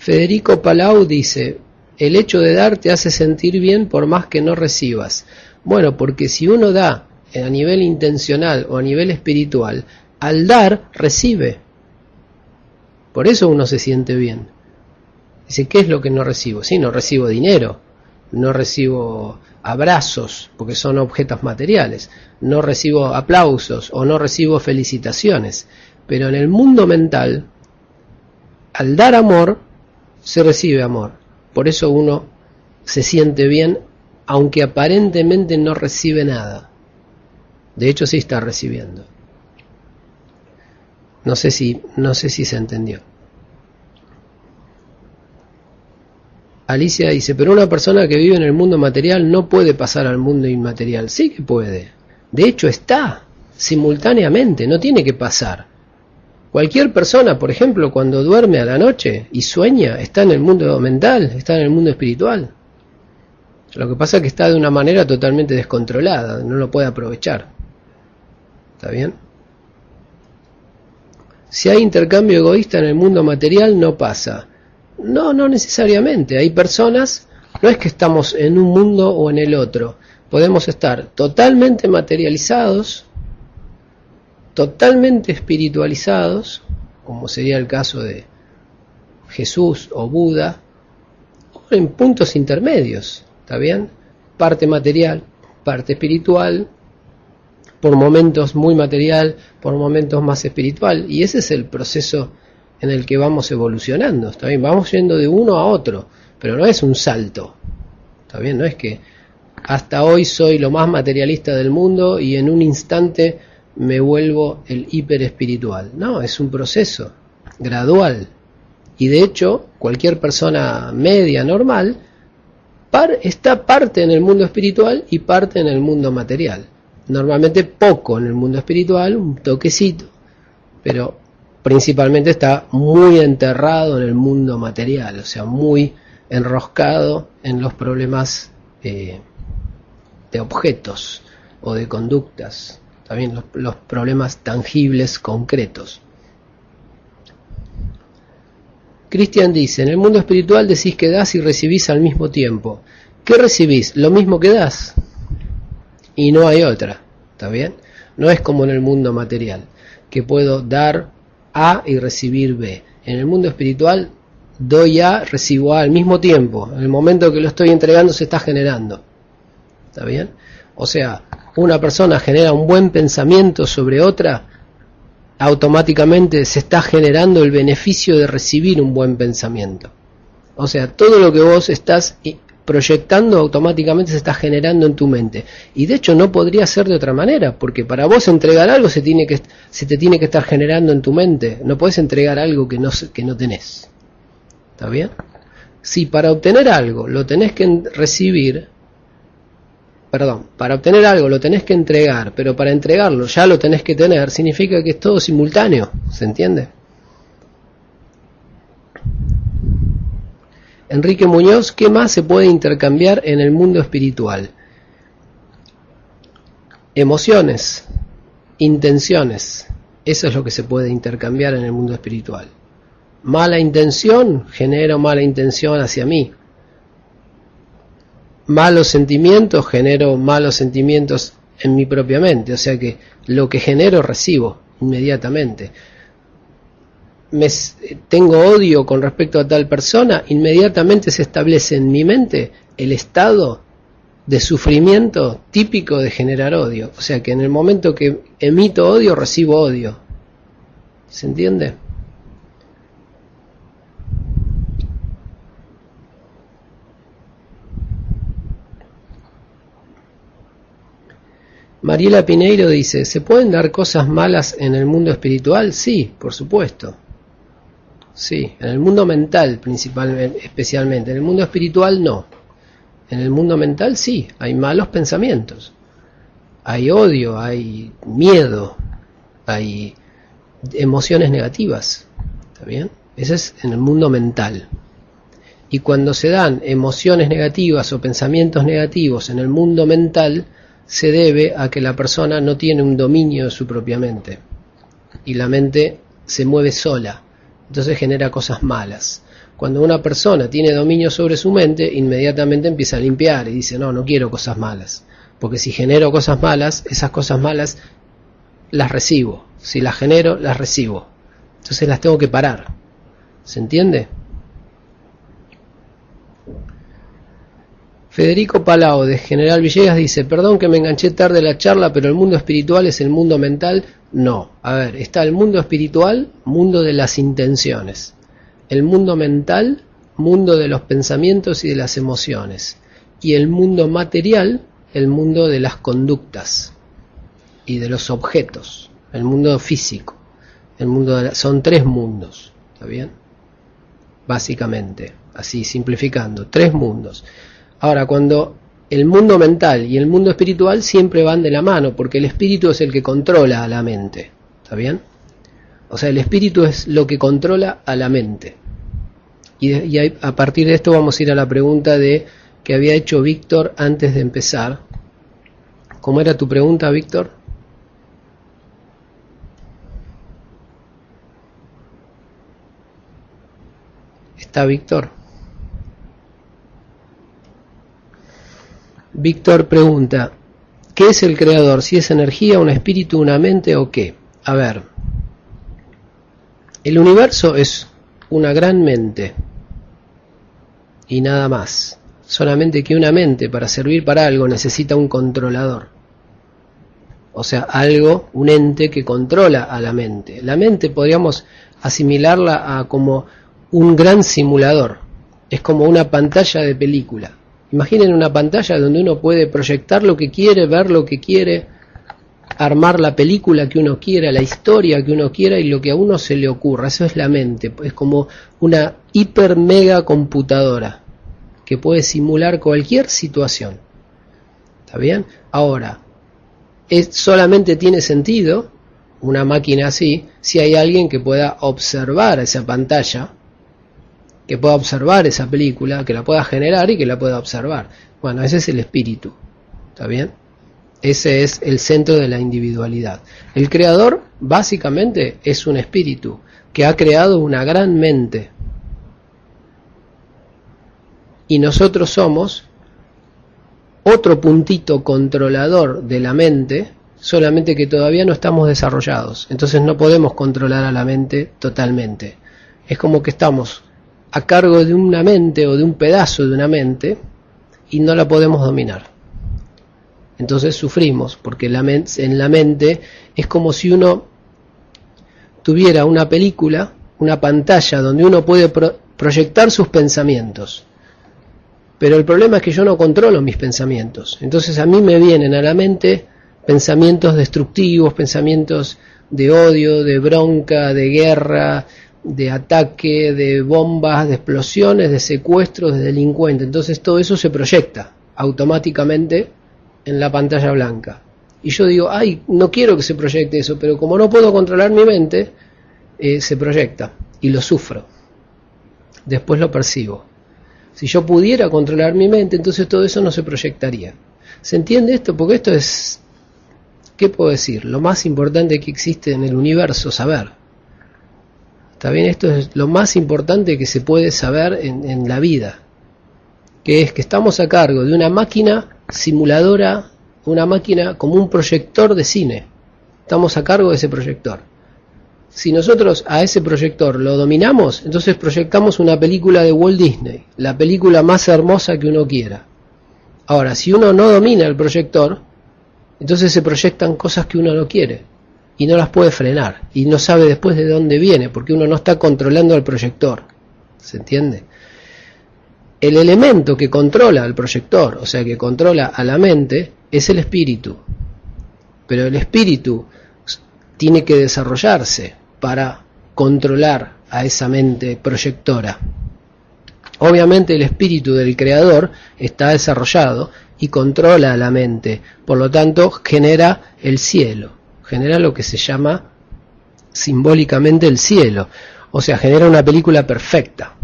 Federico Palau dice, el hecho de dar te hace sentir bien por más que no recibas. Bueno, porque si uno da a nivel intencional o a nivel espiritual, al dar recibe. Por eso uno se siente bien. Dice, ¿qué es lo que no recibo? Sí, no recibo dinero, no recibo abrazos, porque son objetos materiales, no recibo aplausos o no recibo felicitaciones. Pero en el mundo mental, al dar amor, se recibe amor. Por eso uno se siente bien aunque aparentemente no recibe nada. De hecho sí está recibiendo. No sé si, no sé si se entendió. Alicia dice, pero una persona que vive en el mundo material no puede pasar al mundo inmaterial. Sí que puede. De hecho está simultáneamente, no tiene que pasar. Cualquier persona, por ejemplo, cuando duerme a la noche y sueña, está en el mundo mental, está en el mundo espiritual. Lo que pasa es que está de una manera totalmente descontrolada, no lo puede aprovechar. ¿Está bien? Si hay intercambio egoísta en el mundo material, no pasa. No, no necesariamente. Hay personas, no es que estamos en un mundo o en el otro. Podemos estar totalmente materializados, totalmente espiritualizados, como sería el caso de Jesús o Buda, o en puntos intermedios, ¿está bien? Parte material, parte espiritual, por momentos muy material, por momentos más espiritual, y ese es el proceso en el que vamos evolucionando, ¿está bien? Vamos yendo de uno a otro, pero no es un salto, ¿está bien? No es que hasta hoy soy lo más materialista del mundo y en un instante me vuelvo el hiper espiritual. No, es un proceso gradual. Y de hecho, cualquier persona media, normal, par, está parte en el mundo espiritual y parte en el mundo material. Normalmente poco en el mundo espiritual, un toquecito, pero principalmente está muy enterrado en el mundo material, o sea, muy enroscado en los problemas eh, de objetos o de conductas, también los, los problemas tangibles, concretos. Cristian dice, en el mundo espiritual decís que das y recibís al mismo tiempo. ¿Qué recibís? Lo mismo que das. Y no hay otra. ¿Está bien? No es como en el mundo material, que puedo dar A y recibir B. En el mundo espiritual doy A, recibo A al mismo tiempo. En el momento que lo estoy entregando se está generando. ¿Está bien? O sea, una persona genera un buen pensamiento sobre otra, automáticamente se está generando el beneficio de recibir un buen pensamiento. O sea, todo lo que vos estás proyectando automáticamente se está generando en tu mente. Y de hecho no podría ser de otra manera, porque para vos entregar algo se, tiene que, se te tiene que estar generando en tu mente. No puedes entregar algo que no, que no tenés. ¿Está bien? Si para obtener algo lo tenés que recibir, perdón, para obtener algo lo tenés que entregar, pero para entregarlo ya lo tenés que tener, significa que es todo simultáneo, ¿se entiende? Enrique Muñoz, ¿qué más se puede intercambiar en el mundo espiritual? Emociones, intenciones, eso es lo que se puede intercambiar en el mundo espiritual. Mala intención, genero mala intención hacia mí malos sentimientos, genero malos sentimientos en mi propia mente, o sea que lo que genero recibo inmediatamente. Me, tengo odio con respecto a tal persona, inmediatamente se establece en mi mente el estado de sufrimiento típico de generar odio. O sea que en el momento que emito odio, recibo odio. ¿Se entiende? Mariela Pineiro dice, ¿se pueden dar cosas malas en el mundo espiritual? Sí, por supuesto. Sí, en el mundo mental principalmente, especialmente. En el mundo espiritual no. En el mundo mental sí, hay malos pensamientos. Hay odio, hay miedo, hay emociones negativas. ¿Está bien? Ese es en el mundo mental. Y cuando se dan emociones negativas o pensamientos negativos en el mundo mental, se debe a que la persona no tiene un dominio de su propia mente y la mente se mueve sola, entonces genera cosas malas. Cuando una persona tiene dominio sobre su mente, inmediatamente empieza a limpiar y dice, no, no quiero cosas malas, porque si genero cosas malas, esas cosas malas las recibo, si las genero, las recibo, entonces las tengo que parar. ¿Se entiende? Federico Palau de General Villegas dice, perdón que me enganché tarde la charla, pero el mundo espiritual es el mundo mental. No, a ver, está el mundo espiritual, mundo de las intenciones. El mundo mental, mundo de los pensamientos y de las emociones. Y el mundo material, el mundo de las conductas y de los objetos, el mundo físico. El mundo de la- son tres mundos, ¿está bien? Básicamente, así simplificando, tres mundos. Ahora, cuando el mundo mental y el mundo espiritual siempre van de la mano, porque el espíritu es el que controla a la mente, ¿está bien? O sea, el espíritu es lo que controla a la mente. Y, de- a partir de esto vamos a ir a la pregunta de que había hecho Víctor antes de empezar. ¿Cómo era tu pregunta, Víctor? ¿Está Víctor? Víctor pregunta, ¿qué es el creador? ¿Si es energía, un espíritu, una mente o qué? A ver, el universo es una gran mente y nada más. Solamente que una mente para servir para algo necesita un controlador. O sea, algo, un ente que controla a la mente. La mente podríamos asimilarla a como un gran simulador. Es como una pantalla de película. Imaginen una pantalla donde uno puede proyectar lo que quiere, ver lo que quiere, armar la película que uno quiera, la historia que uno quiera y lo que a uno se le ocurra. Eso es la mente. Es como una hiper mega computadora que puede simular cualquier situación. ¿Está bien? Ahora, es, solamente tiene sentido una máquina así si hay alguien que pueda observar esa pantalla, que pueda observar esa película, que la pueda generar y que la pueda observar. Bueno, ese es el espíritu. ¿Está bien? Ese es el centro de la individualidad. El creador básicamente es un espíritu que ha creado una gran mente. Y nosotros somos otro puntito controlador de la mente, solamente que todavía no estamos desarrollados. Entonces no podemos controlar a la mente totalmente. Es como que estamos a cargo de una mente o de un pedazo de una mente y no la podemos dominar. Entonces sufrimos, porque la en la mente es como si uno tuviera una película, una pantalla donde uno puede pro- proyectar sus pensamientos. Pero el problema es que yo no controlo mis pensamientos. Entonces a mí me vienen a la mente pensamientos destructivos, pensamientos de odio, de bronca, de guerra, de ataque, de bombas, de explosiones, de secuestros, de delincuentes. Entonces todo eso se proyecta automáticamente en la pantalla blanca. Y yo digo, ay, no quiero que se proyecte eso, pero como no puedo controlar mi mente, eh, se proyecta y lo sufro. Después lo percibo. Si yo pudiera controlar mi mente, entonces todo eso no se proyectaría. ¿Se entiende esto? Porque esto es, ¿qué puedo decir? Lo más importante que existe en el universo, saber. ¿Está bien? Esto es lo más importante que se puede saber en, en la vida. Que es que estamos a cargo de una máquina simuladora, una máquina como un proyector de cine. Estamos a cargo de ese proyector. Si nosotros a ese proyector lo dominamos, entonces proyectamos una película de Walt Disney, la película más hermosa que uno quiera. Ahora, si uno no domina el proyector, entonces se proyectan cosas que uno no quiere y no las puede frenar y no sabe después de dónde viene porque uno no está controlando al proyector. ¿Se entiende? El elemento que controla al proyector, o sea, que controla a la mente, es el espíritu. Pero el espíritu tiene que desarrollarse para controlar a esa mente proyectora. Obviamente el espíritu del creador está desarrollado y controla a la mente, por lo tanto genera el cielo, genera lo que se llama simbólicamente el cielo, o sea, genera una película perfecta,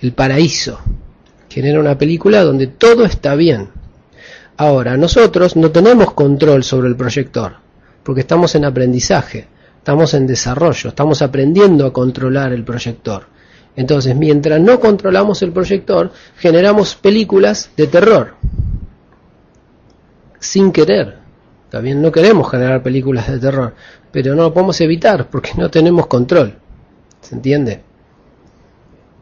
el paraíso, genera una película donde todo está bien. Ahora, nosotros no tenemos control sobre el proyector, porque estamos en aprendizaje, estamos en desarrollo, estamos aprendiendo a controlar el proyector. Entonces, mientras no controlamos el proyector, generamos películas de terror, sin querer. También no queremos generar películas de terror, pero no lo podemos evitar porque no tenemos control. ¿Se entiende?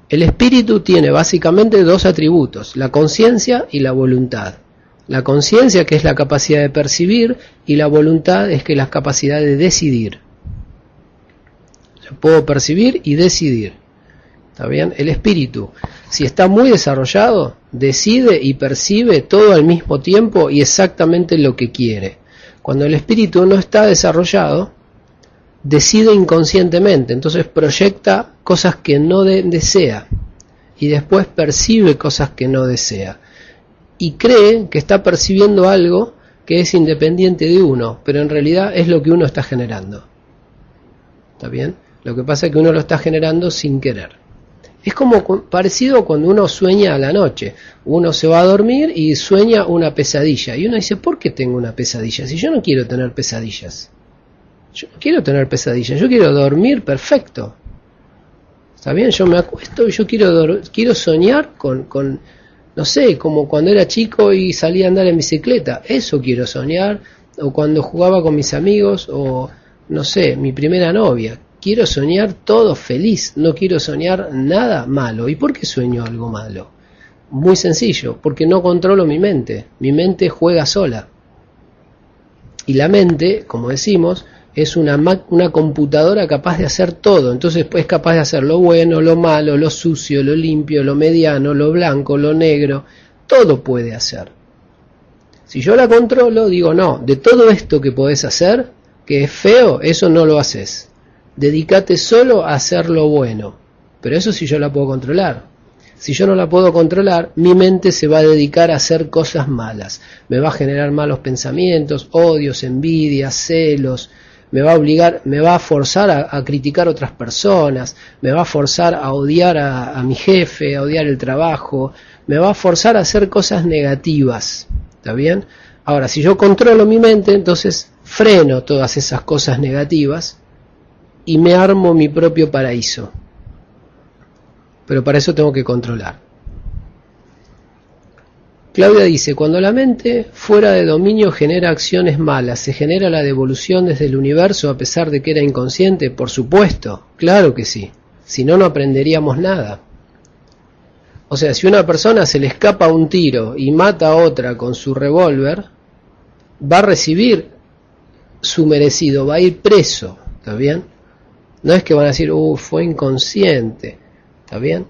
El espíritu tiene básicamente dos atributos, la conciencia y la voluntad. La conciencia que es la capacidad de percibir y la voluntad es que la capacidad de decidir. Puedo percibir y decidir. ¿Está bien? El espíritu, si está muy desarrollado, decide y percibe todo al mismo tiempo y exactamente lo que quiere. Cuando el espíritu no está desarrollado, decide inconscientemente, entonces proyecta cosas que no de desea y después percibe cosas que no desea y cree que está percibiendo algo que es independiente de uno, pero en realidad es lo que uno está generando. ¿Está bien? Lo que pasa es que uno lo está generando sin querer. Es como parecido cuando uno sueña a la noche. Uno se va a dormir y sueña una pesadilla. Y uno dice, ¿por qué tengo una pesadilla? Si yo no quiero tener pesadillas. Yo no quiero tener pesadillas, yo quiero dormir perfecto. ¿Está bien? Yo me acuesto y yo quiero, quiero soñar con, con, no sé, como cuando era chico y salía a andar en bicicleta. Eso quiero soñar. O cuando jugaba con mis amigos o, no sé, mi primera novia quiero soñar todo feliz, no quiero soñar nada malo. ¿Y por qué sueño algo malo? Muy sencillo, porque no controlo mi mente, mi mente juega sola. Y la mente, como decimos, es una, una computadora capaz de hacer todo, entonces es capaz de hacer lo bueno, lo malo, lo sucio, lo limpio, lo mediano, lo blanco, lo negro, todo puede hacer. Si yo la controlo, digo, no, de todo esto que podés hacer, que es feo, eso no lo haces dedícate solo a hacer lo bueno. Pero eso si yo la puedo controlar. Si yo no la puedo controlar, mi mente se va a dedicar a hacer cosas malas. Me va a generar malos pensamientos, odios, envidias, celos. Me va a obligar, me va a forzar a, criticar a otras personas. Me va a forzar a odiar a, a mi jefe, a odiar el trabajo. Me va a forzar a hacer cosas negativas. ¿Está bien? Ahora, si yo controlo mi mente, entonces freno todas esas cosas negativas y me armo mi propio paraíso. Pero para eso tengo que controlar. Claudia dice, cuando la mente fuera de dominio genera acciones malas, ¿se genera la devolución desde el universo a pesar de que era inconsciente? Por supuesto, claro que sí. Si no, no aprenderíamos nada. O sea, si una persona se le escapa un tiro y mata a otra con su revólver, va a recibir su merecido, va a ir preso, ¿está bien? No es que van a decir, uh, fue inconsciente. ¿Está bien?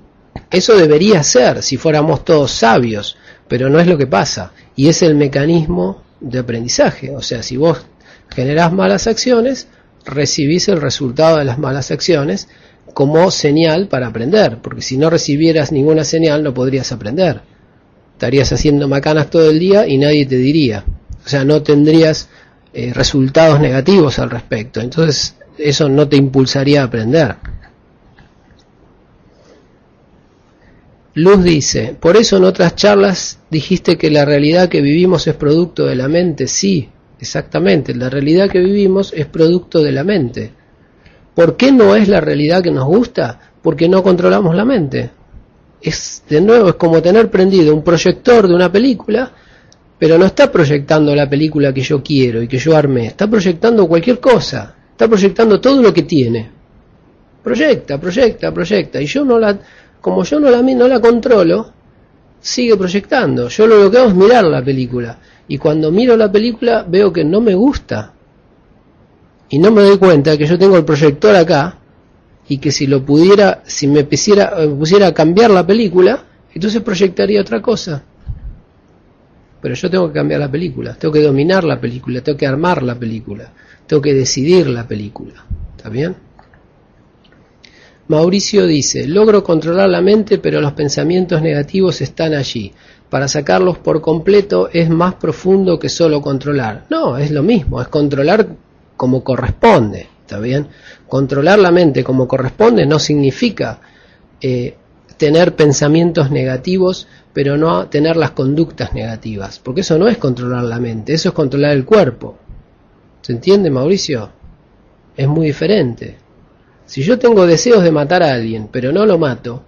Eso debería ser si fuéramos todos sabios, pero no es lo que pasa. Y es el mecanismo de aprendizaje. O sea, si vos generás malas acciones, recibís el resultado de las malas acciones como señal para aprender, porque si no recibieras ninguna señal no podrías aprender. Estarías haciendo macanas todo el día y nadie te diría. O sea, no tendrías eh, resultados negativos al respecto. Entonces, eso no te impulsaría a aprender. Luz dice, por eso en otras charlas dijiste que la realidad que vivimos es producto de la mente. Sí, exactamente, la realidad que vivimos es producto de la mente. ¿Por qué no es la realidad que nos gusta? Porque no controlamos la mente. Es de nuevo es como tener prendido un proyector de una película, pero no está proyectando la película que yo quiero y que yo armé, está proyectando cualquier cosa. Está proyectando todo lo que tiene. Proyecta, proyecta, proyecta. Y yo no la, como yo no la, no la controlo, sigue proyectando. Yo lo que hago es mirar la película. Y cuando miro la película veo que no me gusta. Y no me doy cuenta que yo tengo el proyector acá y que si lo pudiera, si me pusiera, pusiera a cambiar la película, entonces proyectaría otra cosa. Pero yo tengo que cambiar la película, tengo que dominar la película, tengo que armar la película. Tengo que decidir la película. ¿Está bien? Mauricio dice, logro controlar la mente, pero los pensamientos negativos están allí. Para sacarlos por completo es más profundo que solo controlar. No, es lo mismo, es controlar como corresponde. ¿Está bien? Controlar la mente como corresponde no significa eh, tener pensamientos negativos, pero no tener las conductas negativas, porque eso no es controlar la mente, eso es controlar el cuerpo. ¿Se entiende, Mauricio? Es muy diferente. Si yo tengo deseos de matar a alguien, pero no lo mato,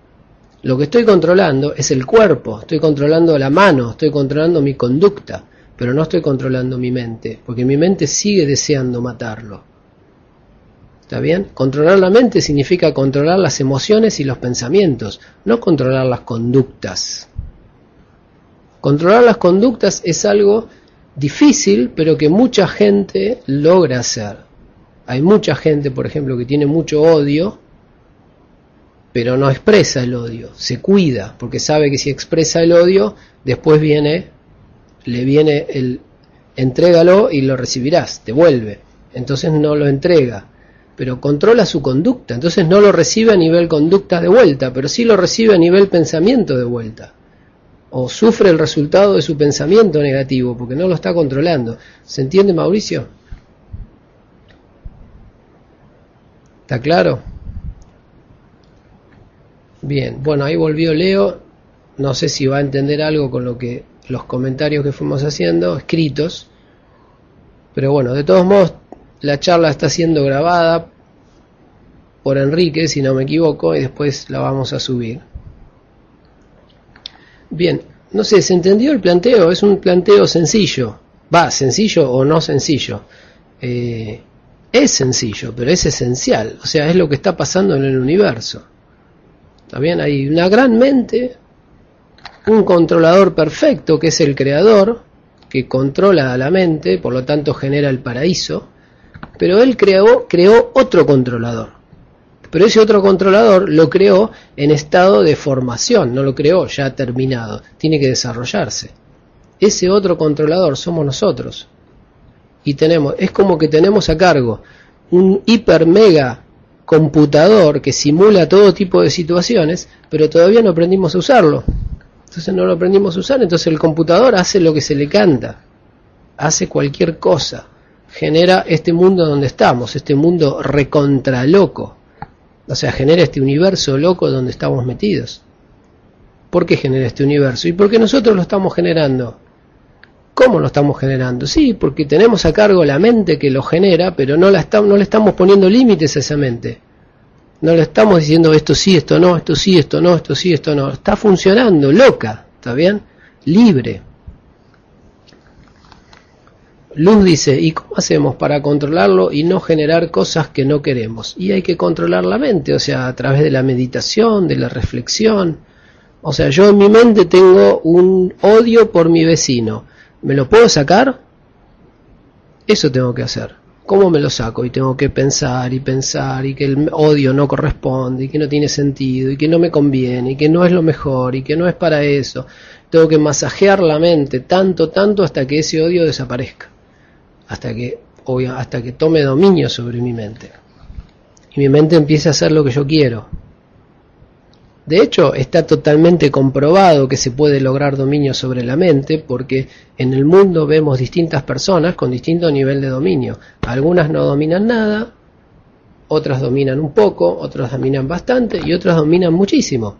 lo que estoy controlando es el cuerpo, estoy controlando la mano, estoy controlando mi conducta, pero no estoy controlando mi mente, porque mi mente sigue deseando matarlo. ¿Está bien? Controlar la mente significa controlar las emociones y los pensamientos, no controlar las conductas. Controlar las conductas es algo difícil, pero que mucha gente logra hacer. Hay mucha gente, por ejemplo, que tiene mucho odio, pero no expresa el odio, se cuida, porque sabe que si expresa el odio, después viene, le viene el entrégalo y lo recibirás, devuelve. Entonces no lo entrega, pero controla su conducta, entonces no lo recibe a nivel conducta de vuelta, pero sí lo recibe a nivel pensamiento de vuelta. O sufre el resultado de su pensamiento negativo, porque no lo está controlando. ¿Se entiende, Mauricio? ¿Está claro? Bien, bueno, ahí volvió Leo. No sé si va a entender algo con lo que los comentarios que fuimos haciendo, escritos. Pero bueno, de todos modos, la charla está siendo grabada por Enrique, si no me equivoco, y después la vamos a subir. Bien, no sé, ¿se entendió el planteo? Es un planteo sencillo. Va, sencillo o no sencillo. Eh, es sencillo, pero es esencial. O sea, es lo que está pasando en el universo. También hay una gran mente, un controlador perfecto que es el creador, que controla a la mente, por lo tanto genera el paraíso, pero él creó, creó otro controlador. Pero ese otro controlador lo creó en estado de formación, no lo creó ya terminado, tiene que desarrollarse. Ese otro controlador somos nosotros. Y tenemos, es como que tenemos a cargo un hiper mega computador que simula todo tipo de situaciones, pero todavía no aprendimos a usarlo. Entonces no lo aprendimos a usar, entonces el computador hace lo que se le canta, hace cualquier cosa, genera este mundo donde estamos, este mundo recontra loco, o sea, genera este universo loco donde estamos metidos. ¿Por qué genera este universo? ¿Y por qué nosotros lo estamos generando? ¿Cómo lo estamos generando? Sí, porque tenemos a cargo la mente que lo genera, pero no, la no le estamos poniendo límites a esa mente. No le estamos diciendo esto sí, esto no, esto sí, esto no, esto sí, esto no. Está funcionando, loca, ¿está bien? Libre. Luz dice, ¿y cómo hacemos para controlarlo y no generar cosas que no queremos? Y hay que controlar la mente, o sea, a través de la meditación, de la reflexión. O sea, yo en mi mente tengo un odio por mi vecino ¿Me lo puedo sacar? Eso tengo que hacer. ¿Cómo me lo saco? Y tengo que pensar y pensar y que el odio no corresponde y que no tiene sentido y que no me conviene y que no es lo mejor y que no es para eso. Tengo que masajear la mente tanto, tanto hasta que ese odio desaparezca. Hasta que, hasta que tome dominio sobre mi mente. Y mi mente empiece a hacer lo que yo quiero. De hecho, está totalmente comprobado que se puede lograr dominio sobre la mente porque en el mundo vemos distintas personas con distinto nivel de dominio. Algunas no dominan nada, otras dominan un poco, otras dominan bastante y otras dominan muchísimo.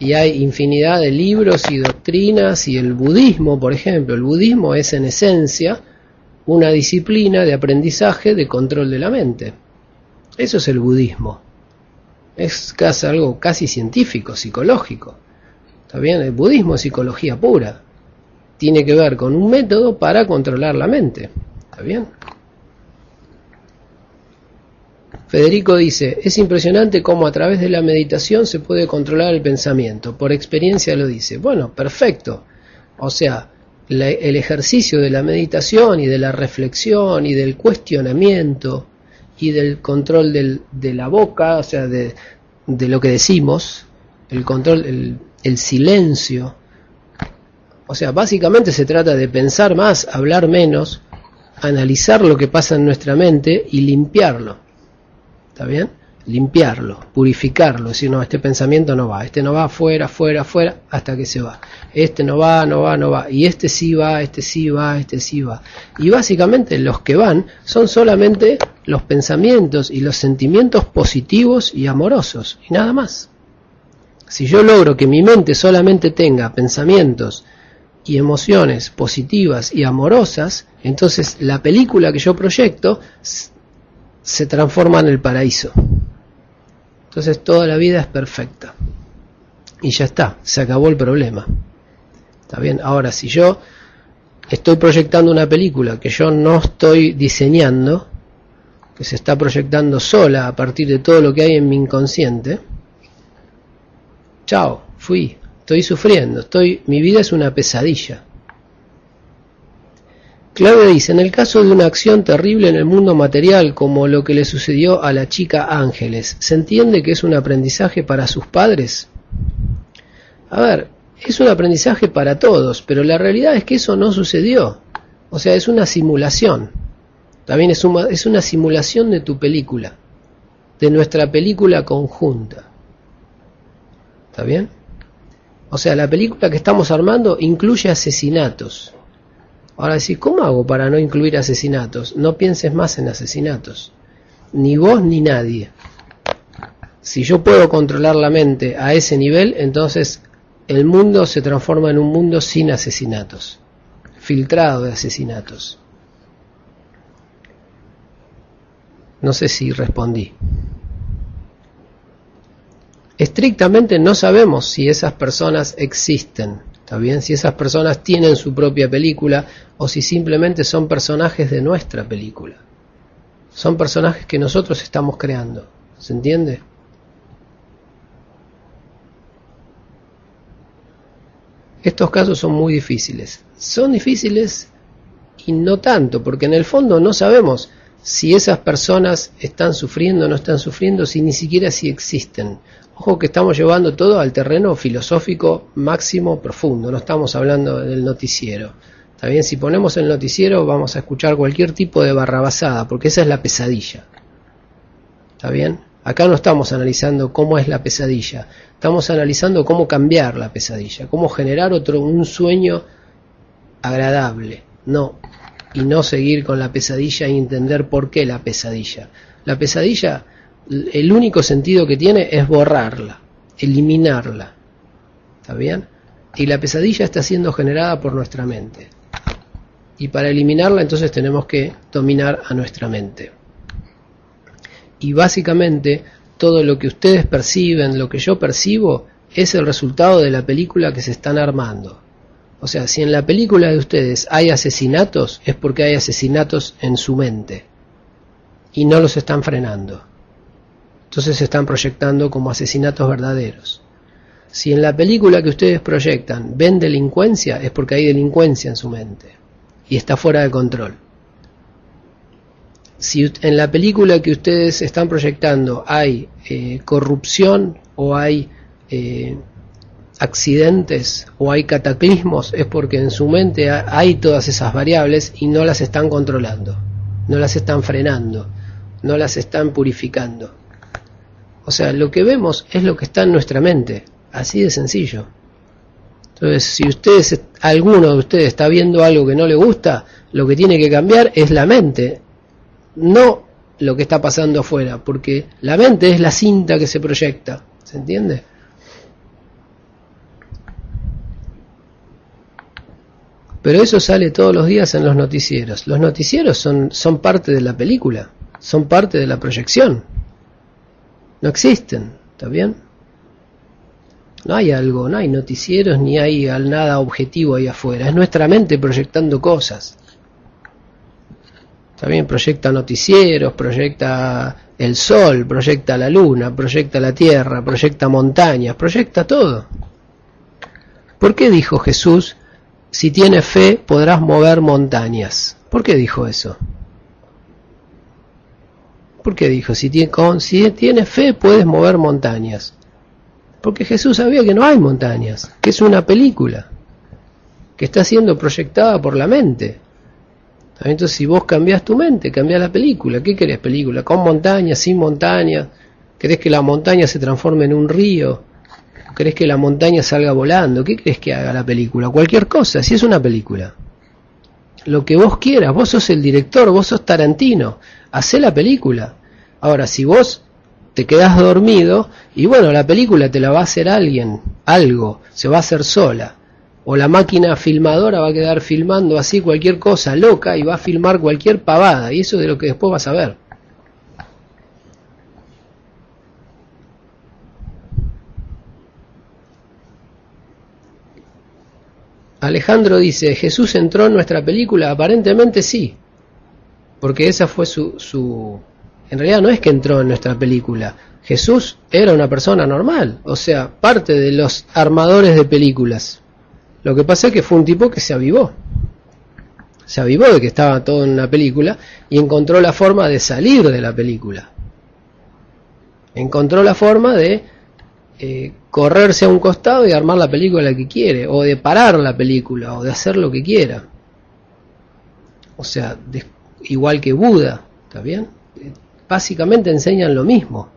Y hay infinidad de libros y doctrinas y el budismo, por ejemplo, el budismo es en esencia una disciplina de aprendizaje de control de la mente. Eso es el budismo es casi algo casi científico, psicológico. ¿Está bien? El budismo es psicología pura. Tiene que ver con un método para controlar la mente. ¿Está bien? Federico dice, es impresionante cómo a través de la meditación se puede controlar el pensamiento. Por experiencia lo dice. Bueno, perfecto. O sea, el ejercicio de la meditación y de la reflexión y del cuestionamiento y del control del, de la boca, o sea, de, de, lo que decimos, el control, el, el silencio. O sea, básicamente se trata de pensar más, hablar menos, analizar lo que pasa en nuestra mente y limpiarlo. ¿Está bien? Limpiarlo, purificarlo, decir, no, este pensamiento no va, este no va, fuera, fuera, fuera, hasta que se va. Este no va, no va, no va. Y este sí va, este sí va, este sí va. Y básicamente los que van son solamente los pensamientos y los sentimientos positivos y amorosos, y nada más. Si yo logro que mi mente solamente tenga pensamientos y emociones positivas y amorosas, entonces la película que yo proyecto se transforma en el paraíso. Entonces toda la vida es perfecta. Y ya está, se acabó el problema. ¿Está bien? Ahora, si yo estoy proyectando una película que yo no estoy diseñando, que se está proyectando sola a partir de todo lo que hay en mi inconsciente, chao, fui, estoy sufriendo, estoy, mi vida es una pesadilla. Claudia dice, en el caso de una acción terrible en el mundo material, como lo que le sucedió a la chica Ángeles, ¿se entiende que es un aprendizaje para sus padres? A ver, es un aprendizaje para todos, pero la realidad es que eso no sucedió. O sea, es una simulación. También es una, es una simulación de tu película, de nuestra película conjunta. ¿Está bien? O sea, la película que estamos armando incluye asesinatos. Ahora ¿cómo hago para no incluir asesinatos? No pienses más en asesinatos. Ni vos ni nadie. Si yo puedo controlar la mente a ese nivel, entonces el mundo se transforma en un mundo sin asesinatos, filtrado de asesinatos. No sé si respondí. Estrictamente no sabemos si esas personas existen, ¿está bien? Si esas personas tienen su propia película o si simplemente son personajes de nuestra película. Son personajes que nosotros estamos creando, ¿se entiende? Estos casos son muy difíciles. Son difíciles y no tanto, porque en el fondo no sabemos si esas personas están sufriendo o no están sufriendo, si ni siquiera si existen. Ojo que estamos llevando todo al terreno filosófico máximo, profundo, no estamos hablando del noticiero. Está bien, si ponemos el noticiero vamos a escuchar cualquier tipo de barrabasada, porque esa es la pesadilla. ¿Está bien? Acá no estamos analizando cómo es la pesadilla, estamos analizando cómo cambiar la pesadilla, cómo generar otro un sueño agradable. No, y no seguir con la pesadilla y entender por qué la pesadilla. La pesadilla, el único sentido que tiene es borrarla, eliminarla. ¿Está bien? Y la pesadilla está siendo generada por nuestra mente. Y para eliminarla entonces tenemos que dominar a nuestra mente y básicamente todo lo que ustedes perciben, lo que yo percibo, es el resultado de la película que se están armando. O sea, si en la película de ustedes hay asesinatos, es porque hay asesinatos en su mente y no los están frenando. Entonces se están proyectando como asesinatos verdaderos. Si en la película que ustedes proyectan ven delincuencia, es porque hay delincuencia en su mente y está fuera de control si en la película que ustedes están proyectando hay eh, corrupción o hay eh, accidentes o hay cataclismos, es porque en su mente hay todas esas variables y no las están controlando, no las están frenando, no las están purificando. O sea, lo que vemos es lo que está en nuestra mente, así de sencillo. Entonces, si ustedes, alguno de ustedes está viendo algo que no le gusta, lo que tiene que cambiar es la mente, no lo que está pasando afuera, porque la mente es la cinta que se proyecta, ¿se entiende? Pero eso sale todos los días en los noticieros. Los noticieros son, son parte de la película, son parte de la proyección. No existen, ¿está bien? No hay algo, no hay noticieros ni hay nada objetivo ahí afuera. Es nuestra mente proyectando cosas. También proyecta noticieros, proyecta el sol, proyecta la luna, proyecta la tierra, proyecta montañas, proyecta todo. ¿Por qué dijo Jesús, si tienes fe podrás mover montañas? ¿Por qué dijo eso? ¿Por qué dijo, si, si tienes fe puedes mover montañas? Porque Jesús sabía que no hay montañas, que es una película, que está siendo proyectada por la mente. Entonces, si vos cambiás tu mente, cambiás la película. ¿Qué querés película? ¿Con montaña, sin montaña? ¿Querés que la montaña se transforme en un río? ¿Querés que la montaña salga volando? ¿Qué querés que haga la película? Cualquier cosa, si es una película. Lo que vos quieras, vos sos el director, vos sos Tarantino, hacé la película. Ahora, si vos te quedás dormido, y bueno, la película te la va a hacer alguien, algo, se va a hacer sola o la máquina filmadora va a quedar filmando así cualquier cosa loca y va a filmar cualquier pavada y eso es de lo que después vas a ver. Alejandro dice, ¿Jesús entró en nuestra película? Aparentemente sí, porque esa fue su, su... En realidad no es que entró en nuestra película, Jesús era una persona normal, o sea, parte de los armadores de películas. Lo que pasa es que fue un tipo que se avivó. se avivó de que estaba todo en una película y encontró la forma de salir de la película. Encontró la forma de eh, correrse a un costado y armar la película que quiere, o de parar la película, o de hacer lo que quiera. O sea, igual que Buda, ¿está bien? Eh, Básicamente enseñan lo mismo,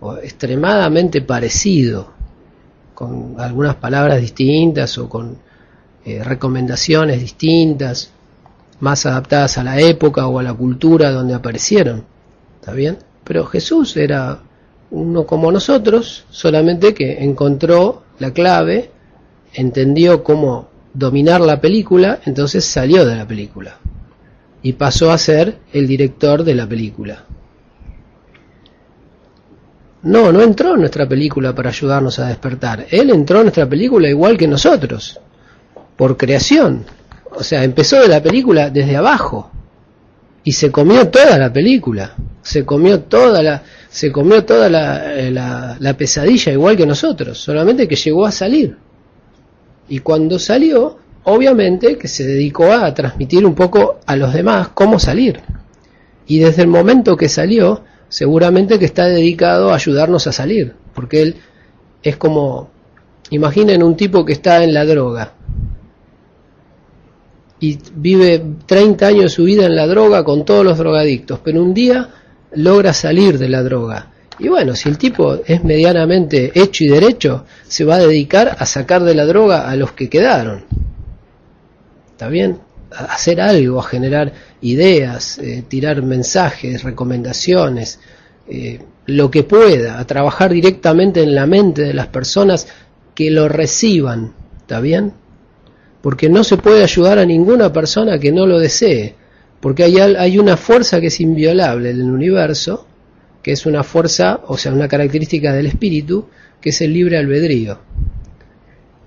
o extremadamente parecido, con algunas palabras distintas o con eh, recomendaciones distintas, más adaptadas a la época o a la cultura donde aparecieron. ¿Está bien? Pero Jesús era uno como nosotros, solamente que encontró la clave, entendió cómo dominar la película, entonces salió de la película y pasó a ser el director de la película. No, no entró en nuestra película para ayudarnos a despertar. Él entró en nuestra película igual que nosotros, por creación. O sea, empezó de la película desde abajo y se comió toda la película. Se comió toda la, se comió toda la, eh, la pesadilla igual que nosotros, solamente que llegó a salir. Y cuando salió, obviamente que se dedicó a transmitir un poco a los demás cómo salir. Y desde el momento que salió, seguramente que está dedicado a ayudarnos a salir, porque él es como, imaginen un tipo que está en la droga y vive 30 años de su vida en la droga con todos los drogadictos, pero un día logra salir de la droga. Y bueno, si el tipo es medianamente hecho y derecho, se va a dedicar a sacar de la droga a los que quedaron. ¿Está bien? Hacer algo, a generar ideas, eh, tirar mensajes, recomendaciones, eh, lo que pueda, a trabajar directamente en la mente de las personas que lo reciban. ¿Está bien? Porque no se puede ayudar a ninguna persona que no lo desee. Porque hay, hay una fuerza que es inviolable en el universo, que es una fuerza, o sea, una característica del espíritu, que es el libre albedrío.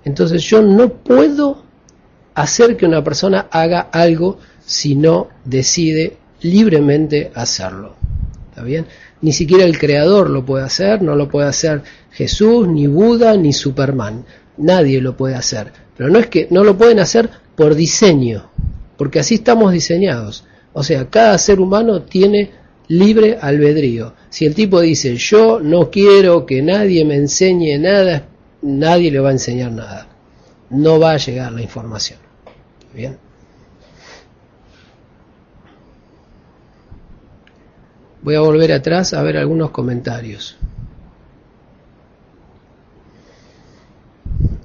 Entonces yo no puedo hacer que una persona haga algo si no decide libremente hacerlo. ¿Está bien? Ni siquiera el creador lo puede hacer, no lo puede hacer Jesús, ni Buda, ni Superman. Nadie lo puede hacer. Pero no es que no lo pueden hacer por diseño, porque así estamos diseñados. O sea, cada ser humano tiene libre albedrío. Si el tipo dice, yo no quiero que nadie me enseñe nada, nadie le va a enseñar nada. No va a llegar la información. Bien. Voy a volver atrás a ver algunos comentarios.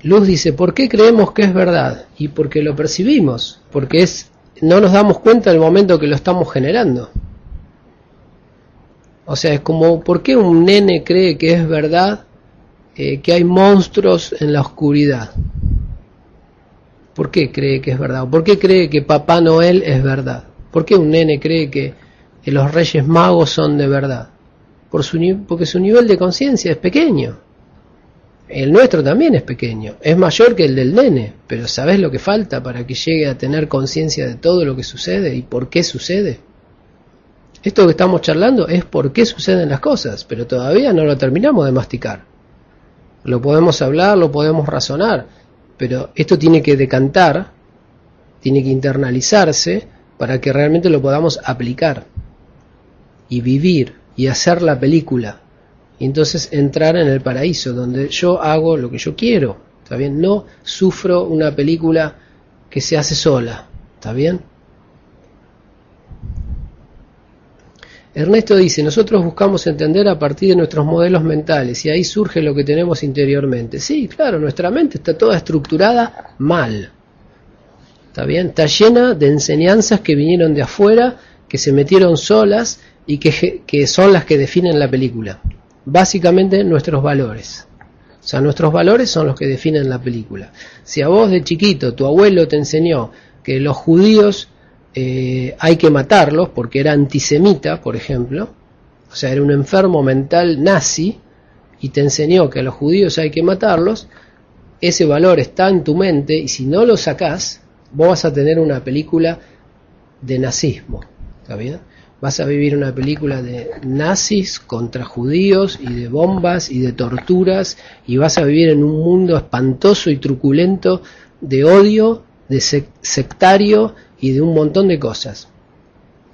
Luz dice, ¿por qué creemos que es verdad? Y porque lo percibimos, porque es no nos damos cuenta del momento que lo estamos generando. O sea, es como, ¿por qué un nene cree que es verdad eh, que hay monstruos en la oscuridad? ¿Por qué cree que es verdad? ¿Por qué cree que Papá Noel es verdad? ¿Por qué un nene cree que, los Reyes Magos son de verdad? Porque su nivel de conciencia es pequeño. El nuestro también es pequeño, es mayor que el del nene, pero ¿sabes lo que falta para que llegue a tener conciencia de todo lo que sucede y por qué sucede? Esto que estamos charlando es por qué suceden las cosas, pero todavía no lo terminamos de masticar. Lo podemos hablar, lo podemos razonar, pero esto tiene que decantar, tiene que internalizarse para que realmente lo podamos aplicar y vivir y hacer la película y entonces entrar en el paraíso donde yo hago lo que yo quiero, ¿está bien? No sufro una película que se hace sola, ¿está bien? Ernesto dice, nosotros buscamos entender a partir de nuestros modelos mentales y ahí surge lo que tenemos interiormente. Sí, claro, nuestra mente está toda estructurada mal. ¿Está bien? Está llena de enseñanzas que vinieron de afuera, que se metieron solas y que, que son las que definen la película. Básicamente nuestros valores. O sea, nuestros valores son los que definen la película. Si a vos de chiquito tu abuelo te enseñó que los judíos eh, hay que matarlos porque era antisemita, por ejemplo, o sea, era un enfermo mental nazi y te enseñó que a los judíos hay que matarlos, ese valor está en tu mente y si no lo sacás, vos vas a tener una película de nazismo, ¿está bien? Vas a vivir una película de nazis contra judíos y de bombas y de torturas y vas a vivir en un mundo espantoso y truculento de odio, de sec- sectario y de un montón de cosas.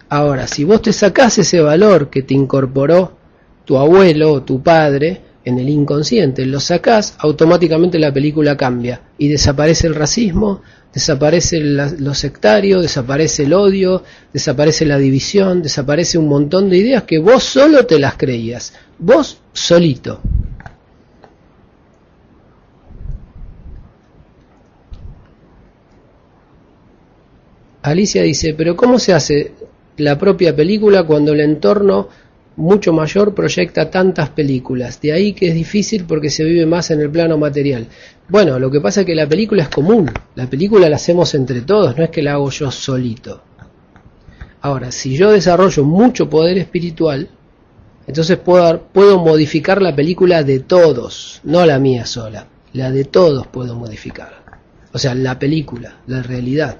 Ahora, si vos te sacás ese valor que te incorporó tu abuelo o tu padre en el inconsciente, lo sacás, automáticamente la película cambia y desaparece el racismo, desaparece lo sectario, desaparece el odio, desaparece la división, desaparece un montón de ideas que vos solo te las creías, vos solito. Alicia dice, pero ¿cómo se hace la propia película cuando el entorno mucho mayor proyecta tantas películas? De ahí que es difícil porque se vive más en el plano material. Bueno, lo que pasa es que la película es común, la película la hacemos entre todos, no es que la hago yo solito. Ahora, si yo desarrollo mucho poder espiritual, entonces puedo, puedo modificar la película de todos, no la mía sola, la de todos puedo modificar. O sea, la película, la realidad.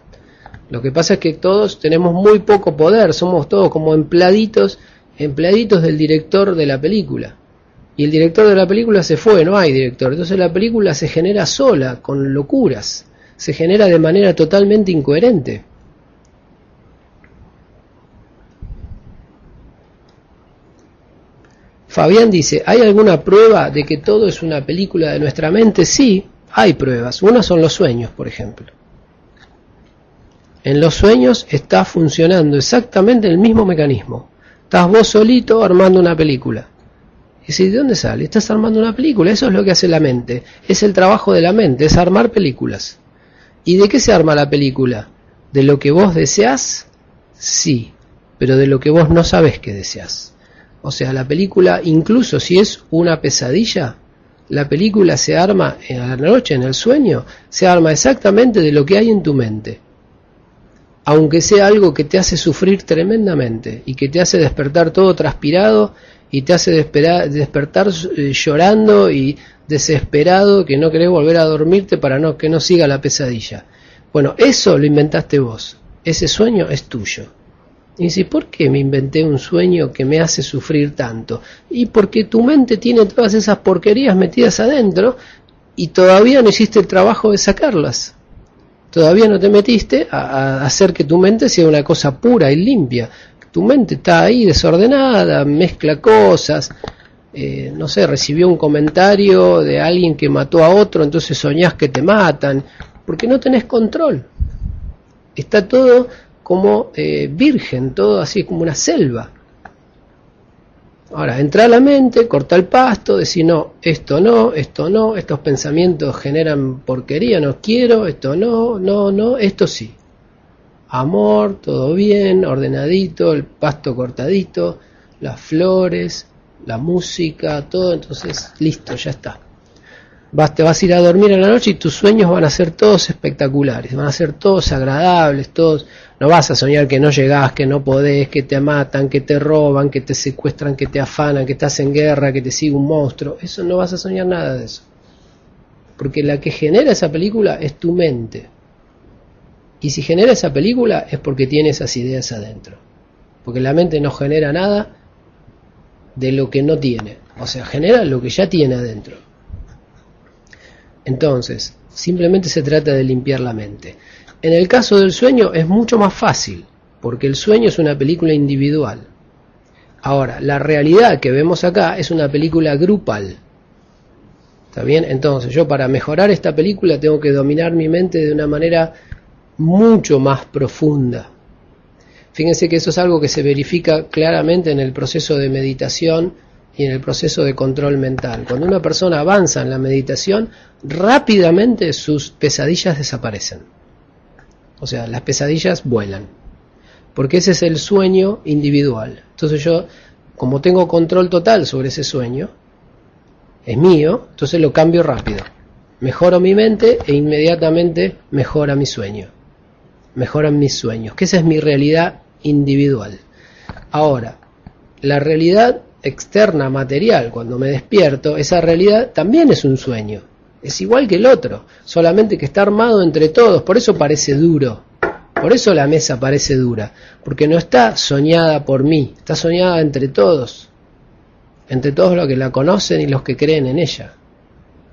Lo que pasa es que todos tenemos muy poco poder, somos todos como empleaditos, empleaditos del director de la película. Y el director de la película se fue, no hay director. Entonces la película se genera sola, con locuras. Se genera de manera totalmente incoherente. Fabián dice, ¿hay alguna prueba de que todo es una película de nuestra mente? Sí, hay pruebas. Una son los sueños, por ejemplo. En los sueños está funcionando exactamente el mismo mecanismo. Estás vos solito armando una película. Y si, ¿de dónde sale? Estás armando una película. Eso es lo que hace la mente. Es el trabajo de la mente, es armar películas. ¿Y de qué se arma la película? ¿De lo que vos deseas? Sí, pero de lo que vos no sabes que deseas. O sea, la película, incluso si es una pesadilla, la película se arma en la noche, en el sueño, se arma exactamente de lo que hay en tu mente aunque sea algo que te hace sufrir tremendamente y que te hace despertar todo transpirado y te hace despertar eh, llorando y desesperado que no querés volver a dormirte para no, que no siga la pesadilla. Bueno, eso lo inventaste vos, ese sueño es tuyo. Y dice, ¿por qué me inventé un sueño que me hace sufrir tanto? Y porque tu mente tiene todas esas porquerías metidas adentro y todavía no hiciste el trabajo de sacarlas todavía no te metiste a, hacer que tu mente sea una cosa pura y limpia. Tu mente está ahí desordenada, mezcla cosas, eh, no sé, recibió un comentario de alguien que mató a otro, entonces soñás que te matan, porque no tenés control. Está todo como eh, virgen, todo así como una selva. Ahora, entra a la mente, corta el pasto, decir no, esto no, esto no, estos pensamientos generan porquería, no quiero, esto no, no, no, esto sí. Amor, todo bien, ordenadito, el pasto cortadito, las flores, la música, todo, entonces listo, ya está. Te vas a ir a dormir en la noche y tus sueños van a ser todos espectaculares, van a ser todos agradables, todos no vas a soñar que no llegás, que no podés, que te matan, que te roban, que te secuestran, que te afanan, que estás en guerra, que te sigue un monstruo. Eso no vas a soñar nada de eso. Porque la que genera esa película es tu mente. Y si genera esa película es porque tiene esas ideas adentro. Porque la mente no genera nada de lo que no tiene. O sea, genera lo que ya tiene adentro. Entonces, simplemente se trata de limpiar la mente. En el caso del sueño es mucho más fácil, porque el sueño es una película individual. Ahora, la realidad que vemos acá es una película grupal. ¿Está bien? Entonces, yo para mejorar esta película tengo que dominar mi mente de una manera mucho más profunda. Fíjense que eso es algo que se verifica claramente en el proceso de meditación y en el proceso de control mental. Cuando una persona avanza en la meditación, rápidamente sus pesadillas desaparecen. O sea, las pesadillas vuelan. Porque ese es el sueño individual. Entonces yo, como tengo control total sobre ese sueño, es mío, entonces lo cambio rápido. Mejoro mi mente e inmediatamente mejora mi sueño. Mejoran mis sueños, que esa es mi realidad individual. Ahora, la realidad externa, material, cuando me despierto, esa realidad también es un sueño es igual que el otro, solamente que está armado entre todos, por eso parece duro, por eso la mesa parece dura, porque no está soñada por mí, está soñada entre todos, entre todos los que la conocen y los que creen en ella.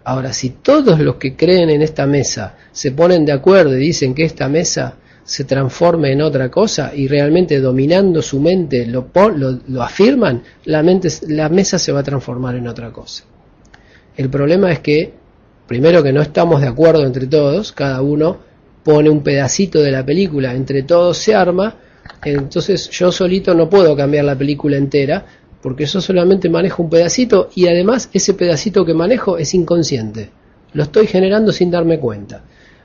Ahora, si todos los que creen en esta mesa se ponen de acuerdo y dicen que esta mesa se transforme en otra cosa y realmente dominando su mente lo, lo, lo afirman, la, mente, la mesa se va a transformar en otra cosa. El problema es que, primero que no estamos de acuerdo entre todos, cada uno pone un pedacito de la película, entre todos se arma, entonces yo solito no puedo cambiar la película entera, porque yo solamente manejo un pedacito y además ese pedacito que manejo es inconsciente. Lo estoy generando sin darme cuenta.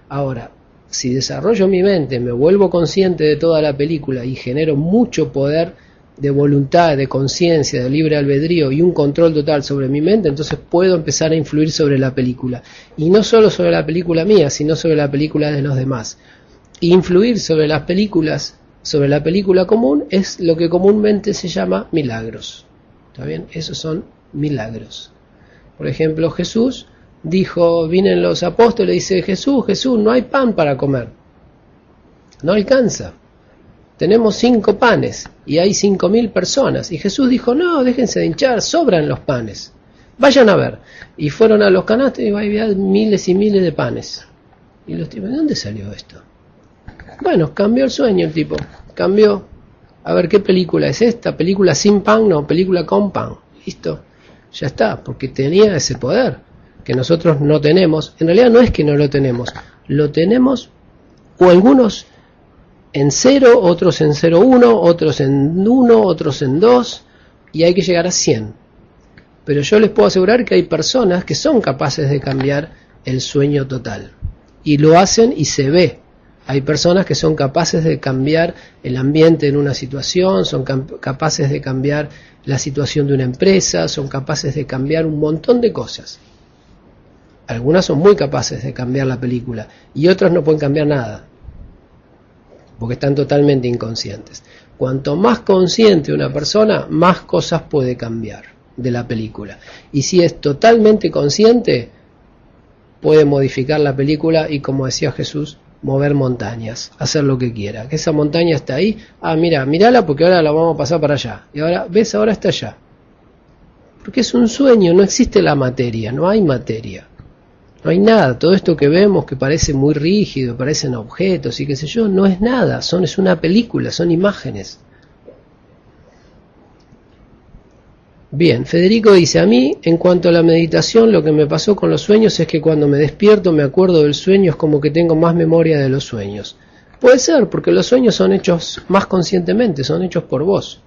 Ahora, si desarrollo mi mente, me vuelvo consciente de toda la película y genero mucho poder de voluntad, de conciencia, de libre albedrío y un control total sobre mi mente, entonces puedo empezar a influir sobre la película. Y no solo sobre la película mía, sino sobre la película de los demás. influir sobre las películas, sobre la película común, es lo que comúnmente se llama milagros. ¿Está bien? Esos son milagros. Por ejemplo, Jesús dijo, vienen los apóstoles y dice, Jesús, Jesús, no hay pan para comer. No alcanza. Tenemos cinco panes y hay cinco mil personas. Y Jesús dijo, no, déjense de hinchar, sobran los panes. Vayan a ver. Y fueron a los canastos y había miles y miles de panes. Y los tipos, ¿de dónde salió esto? Bueno, cambió el sueño el tipo. Cambió. A ver, ¿qué película es esta? ¿Película sin pan? No, película con pan. Listo. Ya está, porque tenía ese poder que nosotros no tenemos, en realidad no es que no lo tenemos, lo tenemos o algunos en 0, otros en 0,1, otros en 1, otros en 2 y hay que llegar a 100. Pero yo les puedo asegurar que hay personas que son capaces de cambiar el sueño total y lo hacen y se ve. Hay personas que son capaces de cambiar el ambiente en una situación, son capaces de cambiar la situación de una empresa, son capaces de cambiar un montón de cosas. Algunas son muy capaces de cambiar la película y otras no pueden cambiar nada, porque están totalmente inconscientes. Cuanto más consciente una persona, más cosas puede cambiar de la película. Y si es totalmente consciente, puede modificar la película y, como decía Jesús, mover montañas, hacer lo que quiera. Que esa montaña está ahí, ah, mira, mírala porque ahora la vamos a pasar para allá. Y ahora, ves, ahora está allá. Porque es un sueño, no existe la materia, no hay materia. No hay nada, todo esto que vemos que parece muy rígido, parecen objetos y qué sé yo, no es nada, son, es una película, son imágenes. Bien, Federico dice, a mí, en cuanto a la meditación, lo que me pasó con los sueños es que cuando me despierto me acuerdo del sueño, es como que tengo más memoria de los sueños. Puede ser, porque los sueños son hechos más conscientemente, son hechos por vos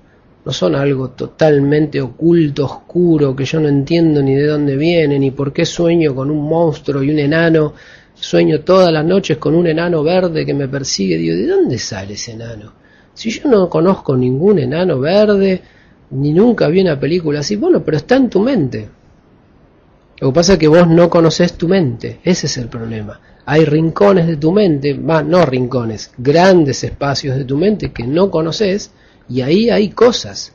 no son algo totalmente oculto, oscuro, que yo no entiendo ni de dónde viene, ni por qué sueño con un monstruo y un enano, sueño todas las noches con un enano verde que me persigue, digo, ¿de dónde sale ese enano? Si yo no conozco ningún enano verde, ni nunca vi una película así, bueno, pero está en tu mente. Lo que pasa es que vos no conoces tu mente, ese es el problema. Hay rincones de tu mente, más no rincones, grandes espacios de tu mente que no conoces, y ahí hay cosas.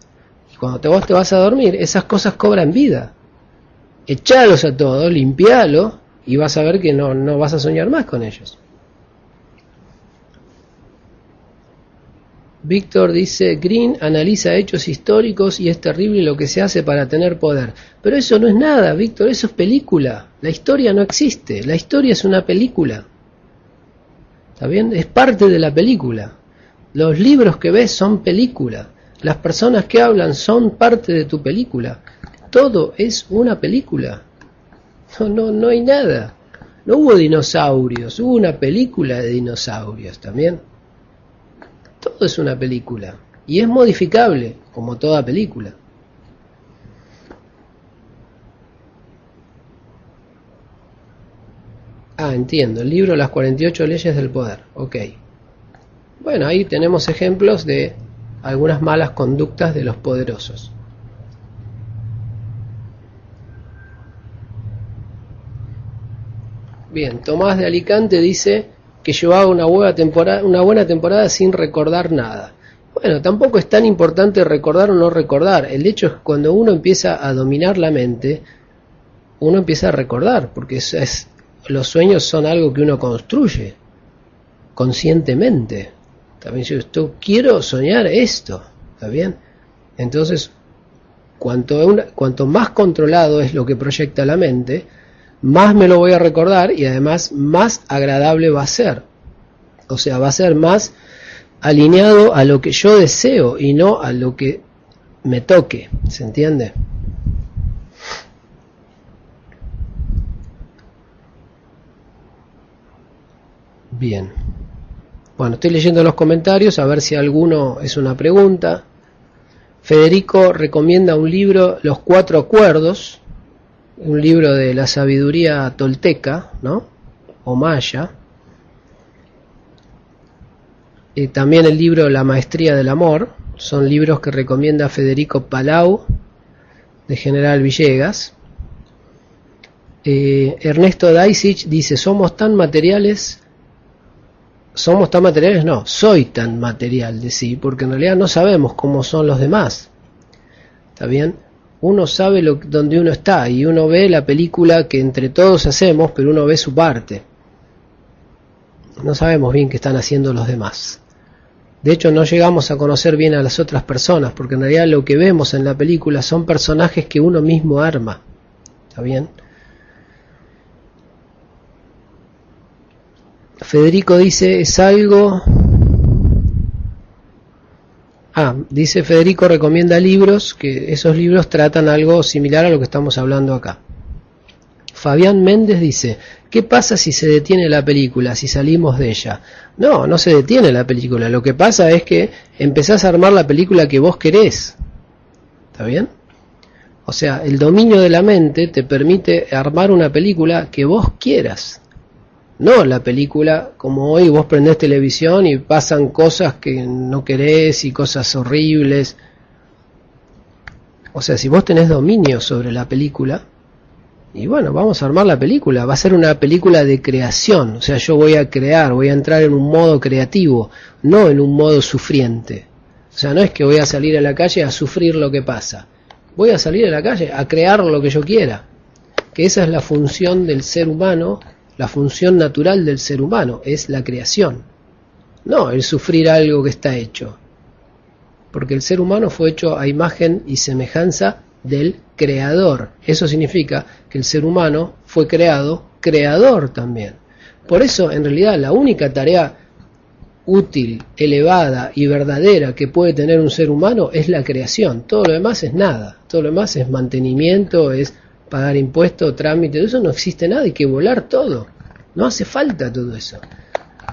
Y cuando te, vos te vas a dormir, esas cosas cobran vida. Echalos a todos, limpialo y vas a ver que no, no vas a soñar más con ellos. Víctor dice, Green analiza hechos históricos y es terrible lo que se hace para tener poder. Pero eso no es nada, Víctor, eso es película. La historia no existe, la historia es una película. ¿Está bien? Es parte de la película. Los libros que ves son película. Las personas que hablan son parte de tu película. Todo es una película. No, no, no hay nada. No hubo dinosaurios, hubo una película de dinosaurios también. Todo es una película. Y es modificable, como toda película. Ah, entiendo. El libro Las 48 leyes del poder. Ok. Bueno, ahí tenemos ejemplos de algunas malas conductas de los poderosos. Bien, Tomás de Alicante dice que llevaba una buena temporada, una buena temporada sin recordar nada. Bueno, tampoco es tan importante recordar o no recordar. El hecho es que cuando uno empieza a dominar la mente, uno empieza a recordar, porque los sueños son algo que uno construye conscientemente. También si yo quiero soñar esto, ¿está bien? Entonces, cuanto, cuanto más controlado es lo que proyecta la mente, más me lo voy a recordar y además más agradable va a ser. O sea, va a ser más alineado a lo que yo deseo y no a lo que me toque, ¿se entiende? Bien. Bueno, estoy leyendo los comentarios a ver si alguno es una pregunta. Federico recomienda un libro, Los Cuatro Acuerdos, un libro de la sabiduría tolteca, ¿no? O maya. Y también el libro La Maestría del Amor, son libros que recomienda Federico Palau, de General Villegas. Eh, Ernesto Daisich dice, somos tan materiales somos tan materiales, no, soy tan material de sí, porque en realidad no sabemos cómo son los demás. ¿Está bien? Uno sabe lo, dónde uno está y uno ve la película que entre todos hacemos, pero uno ve su parte. No sabemos bien qué están haciendo los demás. De hecho, no llegamos a conocer bien a las otras personas, porque en realidad lo que vemos en la película son personajes que uno mismo arma. ¿Está bien? Federico dice, es algo... Ah, dice Federico recomienda libros, que esos libros tratan algo similar a lo que estamos hablando acá. Fabián Méndez dice, ¿qué pasa si se detiene la película, si salimos de ella? No, no se detiene la película, lo que pasa es que empezás a armar la película que vos querés. ¿Está bien? O sea, el dominio de la mente te permite armar una película que vos quieras. No la película como hoy vos prendés televisión y pasan cosas que no querés y cosas horribles. O sea, si vos tenés dominio sobre la película, y bueno, vamos a armar la película, va a ser una película de creación, o sea, yo voy a crear, voy a entrar en un modo creativo, no en un modo sufriente. O sea, no es que voy a salir a la calle a sufrir lo que pasa, voy a salir a la calle a crear lo que yo quiera, que esa es la función del ser humano la función natural del ser humano es la creación, no el sufrir algo que está hecho. Porque el ser humano fue hecho a imagen y semejanza del creador. Eso significa que el ser humano fue creado creador también. Por eso, en realidad, la única tarea útil, elevada y verdadera que puede tener un ser humano es la creación. Todo lo demás es nada. Todo lo demás es mantenimiento, es pagar impuestos, trámites, eso no existe nada, hay que volar todo. No hace falta todo eso.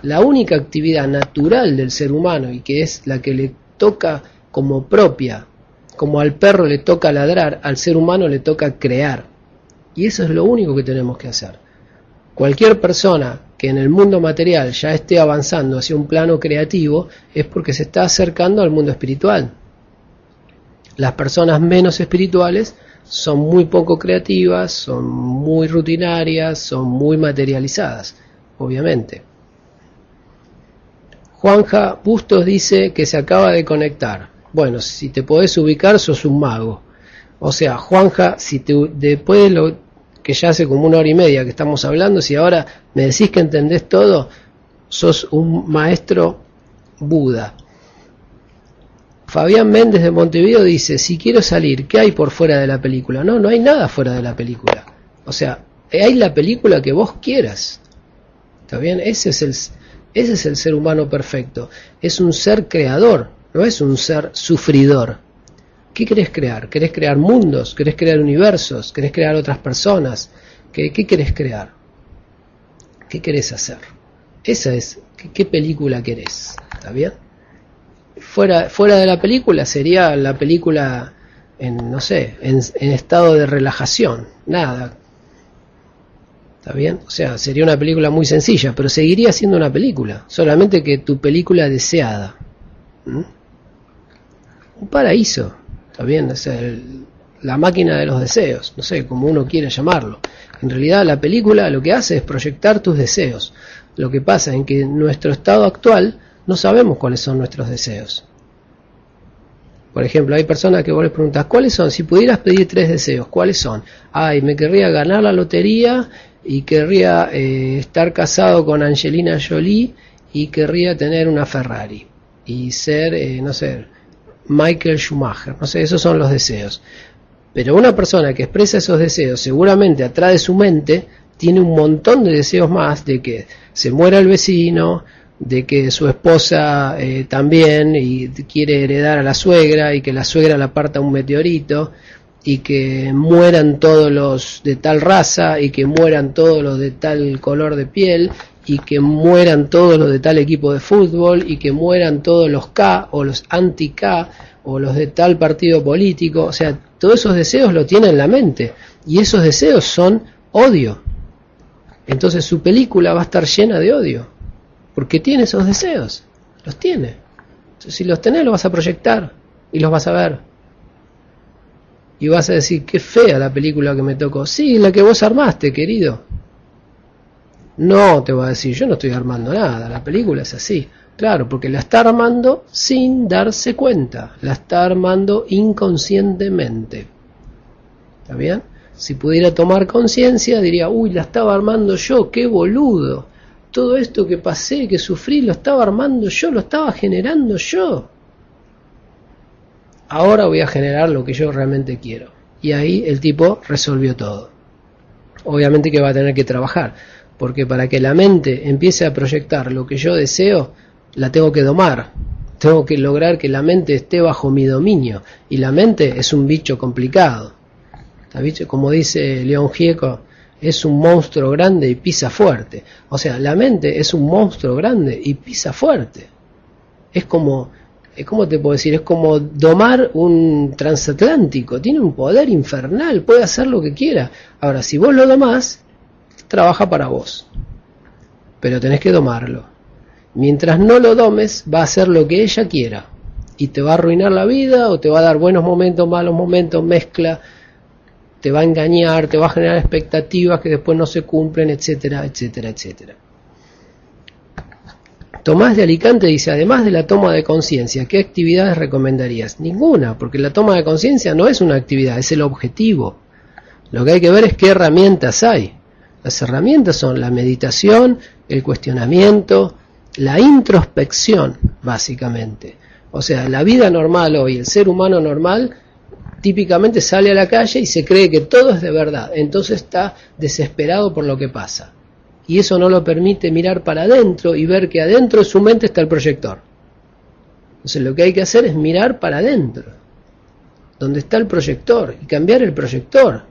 La única actividad natural del ser humano y que es la que le toca como propia, como al perro le toca ladrar, al ser humano le toca crear. Y eso es lo único que tenemos que hacer. Cualquier persona que en el mundo material ya esté avanzando hacia un plano creativo es porque se está acercando al mundo espiritual. Las personas menos espirituales son muy poco creativas, son muy rutinarias, son muy materializadas, obviamente. Juanja Bustos dice que se acaba de conectar. Bueno, si te podés ubicar, sos un mago. O sea, Juanja, si te, después de lo que ya hace como una hora y media que estamos hablando, si ahora me decís que entendés todo, sos un maestro Buda. Fabián Méndez de Montevideo dice, si quiero salir, ¿qué hay por fuera de la película? No, no hay nada fuera de la película. O sea, hay la película que vos quieras. ¿Está bien? Ese es el, ese es el ser humano perfecto. Es un ser creador, no es un ser sufridor. ¿Qué querés crear? ¿Querés crear mundos? ¿Querés crear universos? ¿Querés crear otras personas? ¿Qué, qué querés crear? ¿Qué querés hacer? Esa es, ¿qué, qué película querés? ¿Está bien? Fuera, fuera de la película sería la película en, no sé, en, estado de relajación, nada. ¿Está bien? O sea, sería una película muy sencilla, pero seguiría siendo una película, solamente que tu película deseada. Un paraíso, ¿está bien? O sea, la máquina de los deseos, no sé, como uno quiere llamarlo. En realidad la película lo que hace es proyectar tus deseos. Lo que pasa es que nuestro estado actual no sabemos cuáles son nuestros deseos. Por ejemplo, hay personas que vos les preguntas, ¿cuáles son? Si pudieras pedir tres deseos, ¿cuáles son? Ay, me querría ganar la lotería y querría eh, estar casado con Angelina Jolie y querría tener una Ferrari y ser, eh, no sé, Michael Schumacher. No sé, esos son los deseos. Pero una persona que expresa esos deseos seguramente atrás de su mente tiene un montón de deseos más de que se muera el vecino, de que su esposa eh, también y quiere heredar a la suegra y que la suegra la parta un meteorito y que mueran todos los de tal raza y que mueran todos los de tal color de piel y que mueran todos los de tal equipo de fútbol y que mueran todos los K o los anti-K o los de tal partido político, o sea, todos esos deseos lo tiene en la mente y esos deseos son odio. Entonces su película va a estar llena de odio, porque tiene esos deseos, los tiene. Si los tenés, los vas a proyectar y los vas a ver y vas a decir, qué fea la película que me tocó. Sí, la que vos armaste, querido. No, te va a decir, yo no estoy armando nada, la película es así. Claro, porque la está armando sin darse cuenta, la está armando inconscientemente. ¿Está bien? Si pudiera tomar conciencia, diría, uy, la estaba armando yo, qué boludo. Todo esto que pasé, que sufrí, lo estaba armando yo, lo estaba generando yo ahora voy a generar lo que yo realmente quiero. Y ahí el tipo resolvió todo. Obviamente que va a tener que trabajar, porque para que la mente empiece a proyectar lo que yo deseo, la tengo que domar. Tengo que lograr que la mente esté bajo mi dominio. Y la mente es un bicho complicado. Como dice León Gieco, es un monstruo grande y pisa fuerte. O sea, la mente es un monstruo grande y pisa fuerte. Es como ¿cómo te puedo decir? Es como domar un transatlántico, tiene un poder infernal, puede hacer lo que quiera. Ahora, si vos lo domás, trabaja para vos, pero tenés que domarlo. Mientras no lo domes, va a hacer lo que ella quiera y te va a arruinar la vida o te va a dar buenos momentos, malos momentos, mezcla, te va a engañar, te va a generar expectativas que después no se cumplen, etcétera, etcétera, etcétera. Tomás de Alicante dice, además de la toma de conciencia, ¿qué actividades recomendarías? Ninguna, porque la toma de conciencia no es una actividad, es el objetivo. Lo que hay que ver es qué herramientas hay. Las herramientas son la meditación, el cuestionamiento, la introspección, básicamente. O sea, la vida normal hoy, el ser humano normal, típicamente sale a la calle y se cree que todo es de verdad. Entonces está desesperado por lo que pasa y eso no lo permite mirar para adentro y ver que adentro de su mente está el proyector. Entonces lo que hay que hacer es mirar para adentro, donde está el proyector, y cambiar el proyector.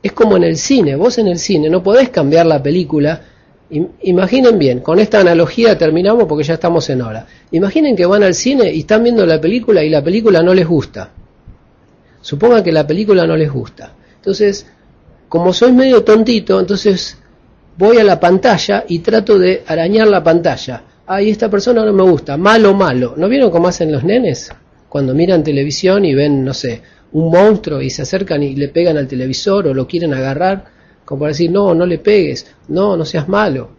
Es como en el cine, vos en el cine no podés cambiar la película. Imaginen bien, con esta analogía terminamos porque ya estamos en hora. Imaginen que van al cine y están viendo la película y la película no les gusta. Supongan que la película no les gusta. Entonces, como soy medio tontito, entonces voy a la pantalla y trato de arañar la pantalla. Ay, esta persona no me gusta, malo, malo. ¿No vieron cómo hacen los nenes? Cuando miran televisión y ven, no sé, un monstruo y se acercan y le pegan al televisor o lo quieren agarrar, como para decir, no, no le pegues, no, no seas malo.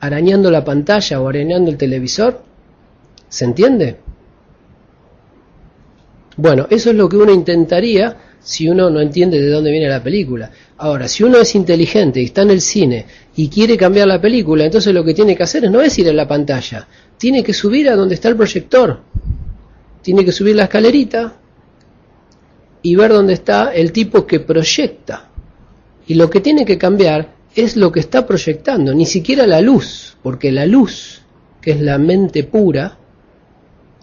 Arañando la pantalla o arañando el televisor. ¿Se entiende? Bueno, eso es lo que uno intentaría si uno no entiende de dónde viene la película. Ahora, si uno es inteligente y está en el cine y quiere cambiar la película, entonces lo que tiene que hacer es no es ir a la pantalla, tiene que subir a donde está el proyector, tiene que subir la escalerita y ver dónde está el tipo que proyecta. Y lo que tiene que cambiar es lo que está proyectando, ni siquiera la luz, porque la luz, que es la mente pura,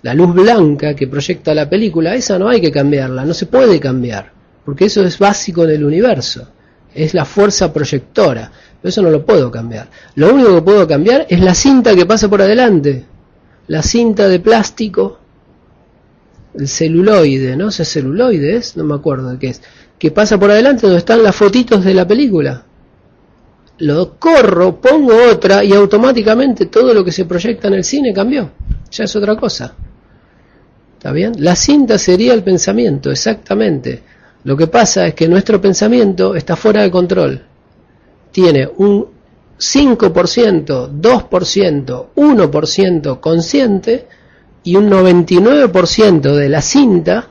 la luz blanca que proyecta la película, esa no hay que cambiarla, no se puede cambiar, porque eso es básico en el universo, es la fuerza proyectora, pero eso no lo puedo cambiar. Lo único que puedo cambiar es la cinta que pasa por adelante, la cinta de plástico, el celuloide, ¿no? ¿Ese celuloide es? No me acuerdo de qué es, que pasa por adelante donde están las fotitos de la película. Lo corro, pongo otra y automáticamente todo lo que se proyecta en el cine cambió. Ya es otra cosa. ¿Está bien? La cinta sería el pensamiento, exactamente. Lo que pasa es que nuestro pensamiento está fuera de control. Tiene un 5%, 2%, 1% consciente y un 99% de la cinta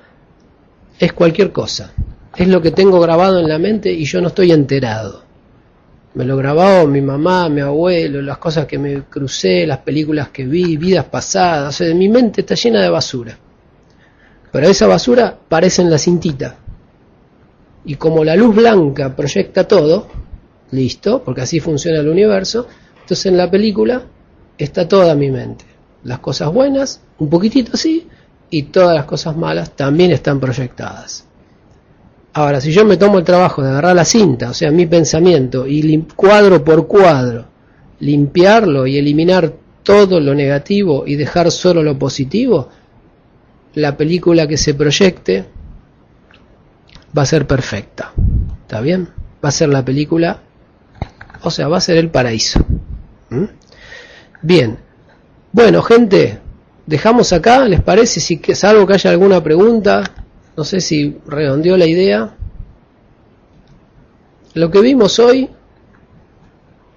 es cualquier cosa. Es lo que tengo grabado en la mente y yo no estoy enterado. Me lo grabó mi mamá, mi abuelo, las cosas que me crucé, las películas que vi, vidas pasadas. O sea, mi mente está llena de basura. Pero esa basura parece en la cintita. Y como la luz blanca proyecta todo, listo, porque así funciona el universo, entonces en la película está toda mi mente. Las cosas buenas, un poquitito así, y todas las cosas malas también están proyectadas. Ahora, si yo me tomo el trabajo de agarrar la cinta, o sea, mi pensamiento, y cuadro por cuadro, limpiarlo y eliminar todo lo negativo y dejar solo lo positivo, la película que se proyecte va a ser perfecta. ¿Está bien? Va a ser la película, o sea, va a ser el paraíso. ¿Mm? Bien. Bueno, gente, dejamos acá, ¿les parece? Si es algo que haya alguna pregunta, no sé si redondeó la idea. Lo que vimos hoy,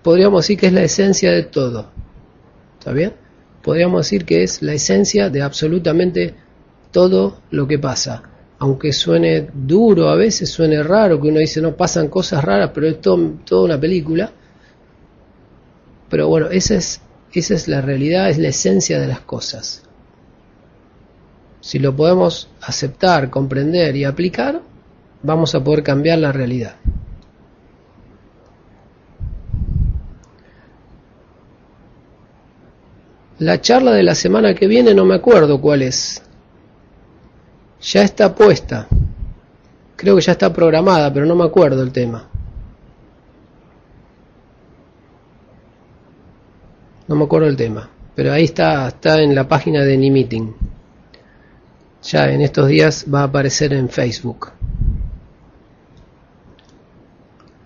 podríamos decir que es la esencia de todo. ¿Está bien? Podríamos decir que es la esencia de absolutamente todo lo que pasa. Aunque suene duro, a veces suene raro, que uno dice no pasan cosas raras, pero es toda una película. Pero bueno, esa es, esa es la realidad, es la esencia de las cosas. Si lo podemos aceptar, comprender y aplicar, vamos a poder cambiar la realidad. La charla de la semana que viene no me acuerdo cuál es. Ya está puesta. Creo que ya está programada, pero no me acuerdo el tema. No me acuerdo el tema. Pero ahí está, está en la página de Meeting ya en estos días va a aparecer en Facebook.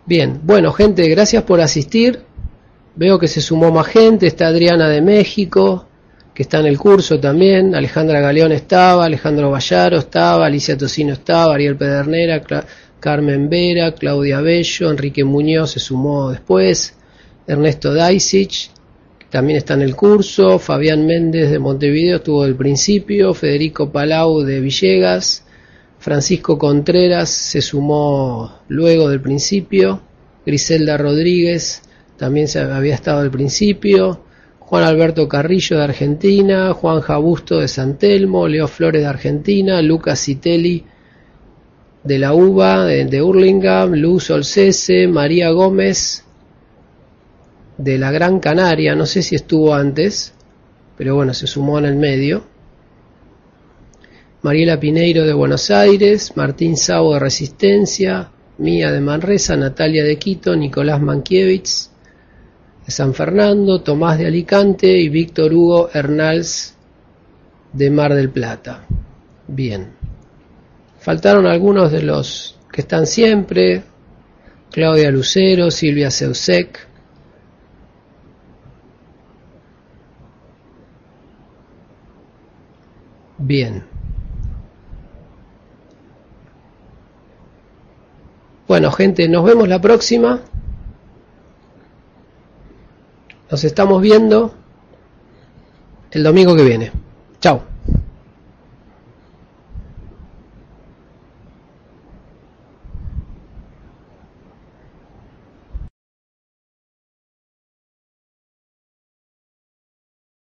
Bien, bueno gente, gracias por asistir. Veo que se sumó más gente, está Adriana de México, que está en el curso también, Alejandra Galeón estaba, Alejandro Vallaro estaba, Alicia Tocino estaba, Ariel Pedernera, Carmen Vera, Claudia Bello, Enrique Muñoz se sumó después, Ernesto Daisich, también está en el curso, Fabián Méndez de Montevideo estuvo del principio, Federico Palau de Villegas, Francisco Contreras se sumó luego del principio, Griselda Rodríguez también se había estado al principio, Juan Alberto Carrillo de Argentina, Juan Jabusto de San Telmo, Leo Flores de Argentina, Lucas Citelli de la UBA de, de Hurlingham, Luz Olcese, María Gómez de la Gran Canaria, no sé si estuvo antes, pero bueno, se sumó en el medio. Mariela Pineiro de Buenos Aires, Martín Sabo de Resistencia, Mía de Manresa, Natalia de Quito, Nicolás Mankiewicz de San Fernando, Tomás de Alicante y Víctor Hugo Hernals de Mar del Plata. Bien. Faltaron algunos de los que están siempre, Claudia Lucero, Silvia Seusek, Bien. Bueno, gente, nos vemos la próxima. Nos estamos viendo el domingo que viene. Chao.